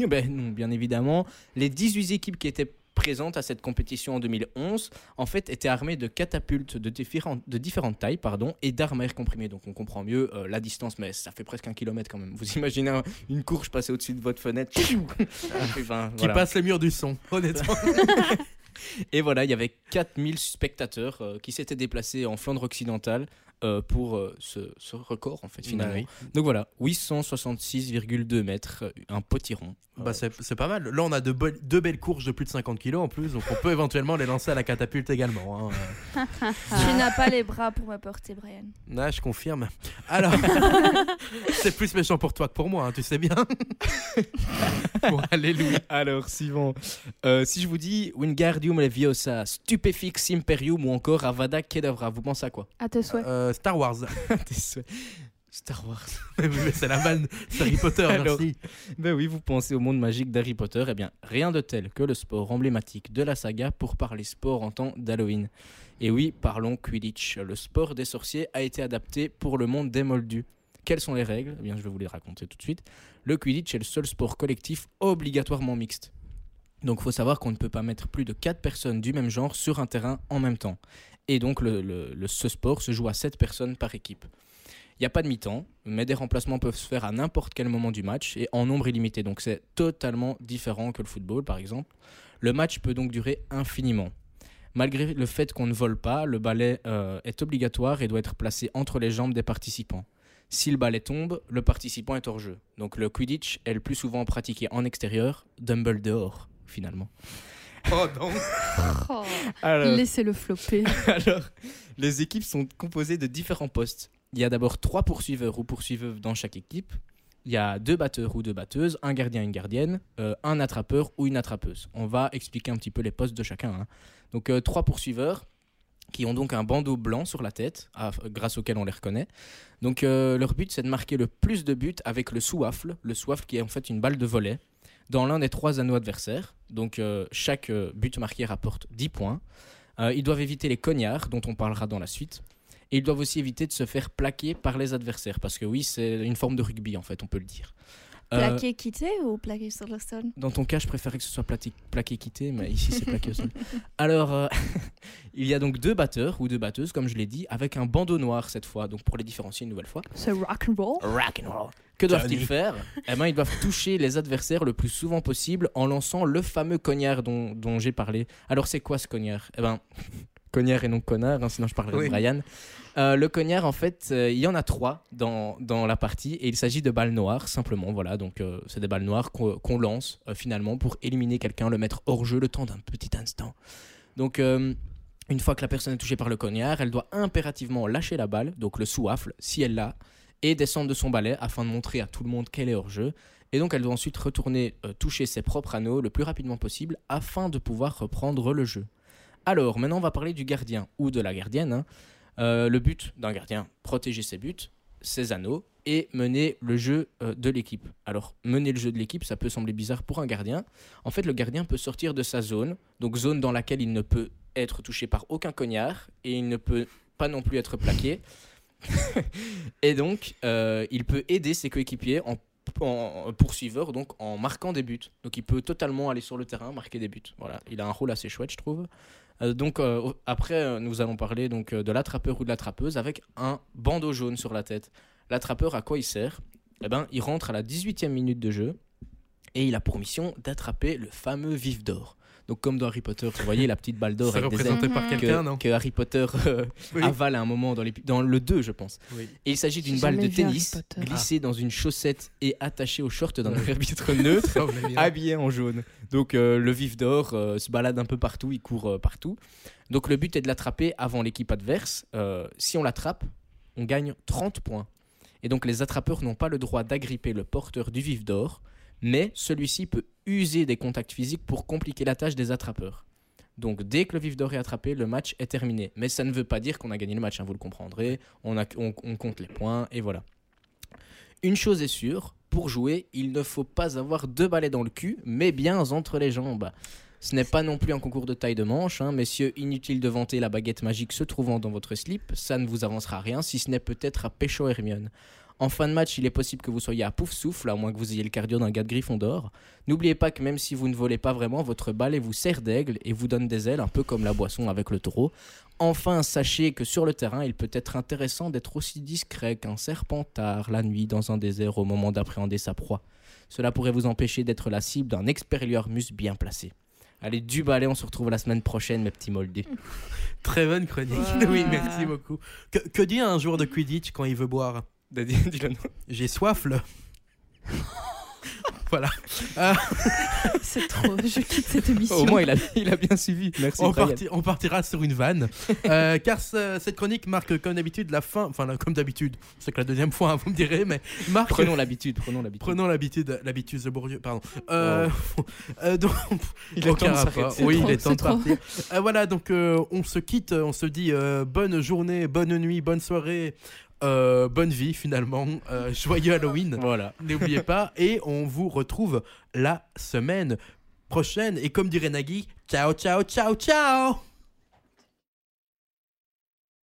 Ben non, bien évidemment. Les 18 équipes qui étaient présentes à cette compétition en 2011, en fait, étaient armées de catapultes de différentes, de différentes tailles pardon, et d'armes à air comprimé. Donc on comprend mieux euh, la distance, mais ça fait presque un kilomètre quand même. Vous imaginez un- une courge passer au-dessus de votre fenêtre [laughs] Enfin, Qui voilà. passe les murs du son, honnêtement. [laughs] Et voilà, il y avait 4000 spectateurs euh, qui s'étaient déplacés en Flandre occidentale euh, pour euh, ce, ce record en fait finalement. Bah oui. Donc voilà, 866,2 mètres, euh, un potiron. Bah, c'est c'est pas mal. Là, on a de be- deux belles courses de plus de 50 kilos en plus, donc on peut [laughs] éventuellement les lancer à la catapulte également. hein. [laughs] Tu n'as pas les bras pour me porter, Brian. Ah, je confirme. Alors, [laughs] c'est plus méchant pour toi que pour moi, hein, tu sais bien. bon, alléluia. Alors, suivant. Euh, si je vous dis Wingardium Leviosa, Stupefix Imperium ou encore Avada Kedavra, vous pensez à quoi? À tes souhaits. Euh, Star Wars. [laughs] Star Wars. [laughs] C'est la vanne, c'est Harry Potter, Alors, merci. Ben oui, vous pensez au monde magique d'Harry Potter. Eh bien, rien de tel que le sport emblématique de la saga pour parler sport en temps d'Halloween. Et oui, parlons Quidditch. Le sport des sorciers a été adapté pour le monde des Moldus. Quelles sont les règles? Eh bien, je vais vous les raconter tout de suite. Le Quidditch est le seul sport collectif obligatoirement mixte. Donc, il faut savoir qu'on ne peut pas mettre plus de 4 personnes du même genre sur un terrain en même temps. Et donc, le, ce sport se joue à 7 personnes par équipe. Il n'y a pas de mi-temps, mais des remplacements peuvent se faire à n'importe quel moment du match et en nombre illimité. Donc c'est totalement différent que le football, par exemple. Le match peut donc durer infiniment. Malgré le fait qu'on ne vole pas, le balai euh, est obligatoire et doit être placé entre les jambes des participants. Si le balai tombe, le participant est hors jeu. Donc le Quidditch est le plus souvent pratiqué en extérieur, Dumbledore finalement. Oh non. Oh, Alors, Laissez-le flopper. [laughs] alors, les équipes sont composées de différents postes. Il y a d'abord trois poursuiveurs ou poursuiveuses dans chaque équipe. Il y a deux batteurs ou deux batteuses, un gardien et une gardienne, euh, un attrapeur ou une attrapeuse. On va expliquer un petit peu les postes de chacun. hein. Donc euh, trois poursuiveurs qui ont donc un bandeau blanc sur la tête, à- grâce auquel on les reconnaît. Donc euh, leur but c'est de marquer le plus de buts avec le souffle, le souffle qui est en fait une balle de volet, dans l'un des trois anneaux adversaires. Donc euh, chaque euh, but marqué rapporte 10 points. Euh, ils doivent éviter les cognards, dont on parlera dans la suite. Et ils doivent aussi éviter de se faire plaquer par les adversaires, parce que oui, c'est une forme de rugby, en fait, on peut le dire. Plaqué quitté ou plaqué sur le sol? Dans ton cas, je préférais que ce soit plaqué, plaqué quitté, mais ici, c'est plaqué au sol. [laughs] Alors, [laughs] il y a donc deux batteurs, ou deux batteuses, comme je l'ai dit, avec un bandeau noir cette fois, donc pour les différencier une nouvelle fois. C'est rock'n'roll. Rock and roll. Que doivent-ils faire [laughs] Eh ben, ils doivent toucher les adversaires le plus souvent possible en lançant le fameux cognard dont, dont j'ai parlé. Alors, c'est quoi ce cognard? Eh ben, [laughs] cognard et non connard, hein, sinon je parlerai Oui. de Brian. Euh, le cognard, en fait, euh, il y en a trois dans, dans la partie et il s'agit de balles noires, simplement. Voilà, donc euh, c'est des balles noires qu'on lance finalement pour éliminer quelqu'un, le mettre hors jeu le temps d'un petit instant. Donc, une fois que la personne est touchée par le cognard, elle doit impérativement lâcher la balle, donc le souffle, si elle l'a, et descendre de son balai afin de montrer à tout le monde qu'elle est hors jeu. Et donc elle doit ensuite retourner euh, toucher ses propres anneaux le plus rapidement possible afin de pouvoir reprendre le jeu. Alors maintenant on va parler du gardien ou de la gardienne. hein. Euh, le but d'un gardien, protéger ses buts, ses anneaux et mener le jeu euh, de l'équipe. Alors mener le jeu de l'équipe, ça peut sembler bizarre pour un gardien. En fait le gardien peut sortir de sa zone, donc zone dans laquelle il ne peut être touché par aucun cognard et il ne peut pas non plus être plaqué. Et donc, euh, il peut aider ses coéquipiers en, poursuiveur, donc en marquant des buts. Donc, il peut totalement aller sur le terrain, marquer des buts. Voilà, il a un rôle assez chouette, je trouve. Euh, donc, euh, après, nous allons parler donc de l'attrapeur ou de l'attrapeuse avec un bandeau jaune sur la tête. L'attrapeur, à quoi il sert? Eh ben, il rentre à la 18e minute de jeu et il a pour mission d'attraper le fameux vif d'or. Donc, comme dans Harry Potter, vous voyez la petite balle d'or avec des ailes représenté par Mhm. quelqu'un, que, non que Harry Potter euh, Oui. avale à un moment dans, le 2, je pense. Oui. Et il s'agit d'une balle de tennis glissée dans une chaussette et attachée au short d'un Ouais. arbitre [laughs] neutre, bien. habillé en jaune. Donc euh, le vif d'or euh, se balade un peu partout, il court euh, partout. Donc le but est de l'attraper avant l'équipe adverse. Euh, si on l'attrape, on gagne 30 points. Et donc les attrapeurs n'ont pas le droit d'agripper le porteur du vif d'or, mais celui-ci peut user des contacts physiques pour compliquer la tâche des attrapeurs. Donc dès que le vif d'or est attrapé, le match est terminé. Mais ça ne veut pas dire qu'on a gagné le match, hein, vous le comprendrez. On, compte les points et voilà. Une chose est sûre, pour jouer, il ne faut pas avoir deux balais dans le cul, mais bien entre les jambes. Ce n'est pas non plus un concours de taille de manche, hein, messieurs, inutile de vanter la baguette magique se trouvant dans votre slip, ça ne vous avancera rien, si ce n'est peut-être à Pécho Hermione. En fin de match, il est possible que vous soyez à pouf souffle, à moins que vous ayez le cardio d'un gars de Gryffondor. N'oubliez pas que même si vous ne volez pas vraiment, votre balai vous sert d'aigle et vous donne des ailes, un peu comme la boisson avec le taureau. Enfin, sachez que sur le terrain, il peut être intéressant d'être aussi discret qu'un serpentard la nuit dans un désert au moment d'appréhender sa proie. Cela pourrait vous empêcher d'être la cible d'un expelliarmus bien placé. Allez, du balai, on se retrouve la semaine prochaine, mes petits moldus. Très bonne chronique. Wow. [laughs] Oui, merci beaucoup. Que, que dit un joueur de Quidditch quand il veut boire? [laughs] Dis-le nous. J'ai soif, là. [laughs] voilà. [laughs] C'est trop. Je quitte cette émission. Au moins, il a, il a bien suivi. Merci. On, parti- on partira sur une vanne. Euh, car ce- cette chronique marque, comme d'habitude, la fin. Enfin, comme d'habitude. C'est que la deuxième fois, hein, vous me direz, mais marque. Prenons l'habitude, prenons l'habitude. Prenons l'habitude, l'habitude de Bourdieu, pardon. Euh, euh, donc, Il est aucun temps de. Oui, trop, il est temps de partir. Euh, voilà, donc euh, on se quitte, on se dit euh, bonne journée, bonne nuit, bonne soirée, euh, bonne vie finalement, euh, joyeux Halloween. [laughs] Voilà. N'oubliez pas, et on vous retrouve la semaine prochaine. Et comme dirait Nagui, ciao, ciao, ciao, ciao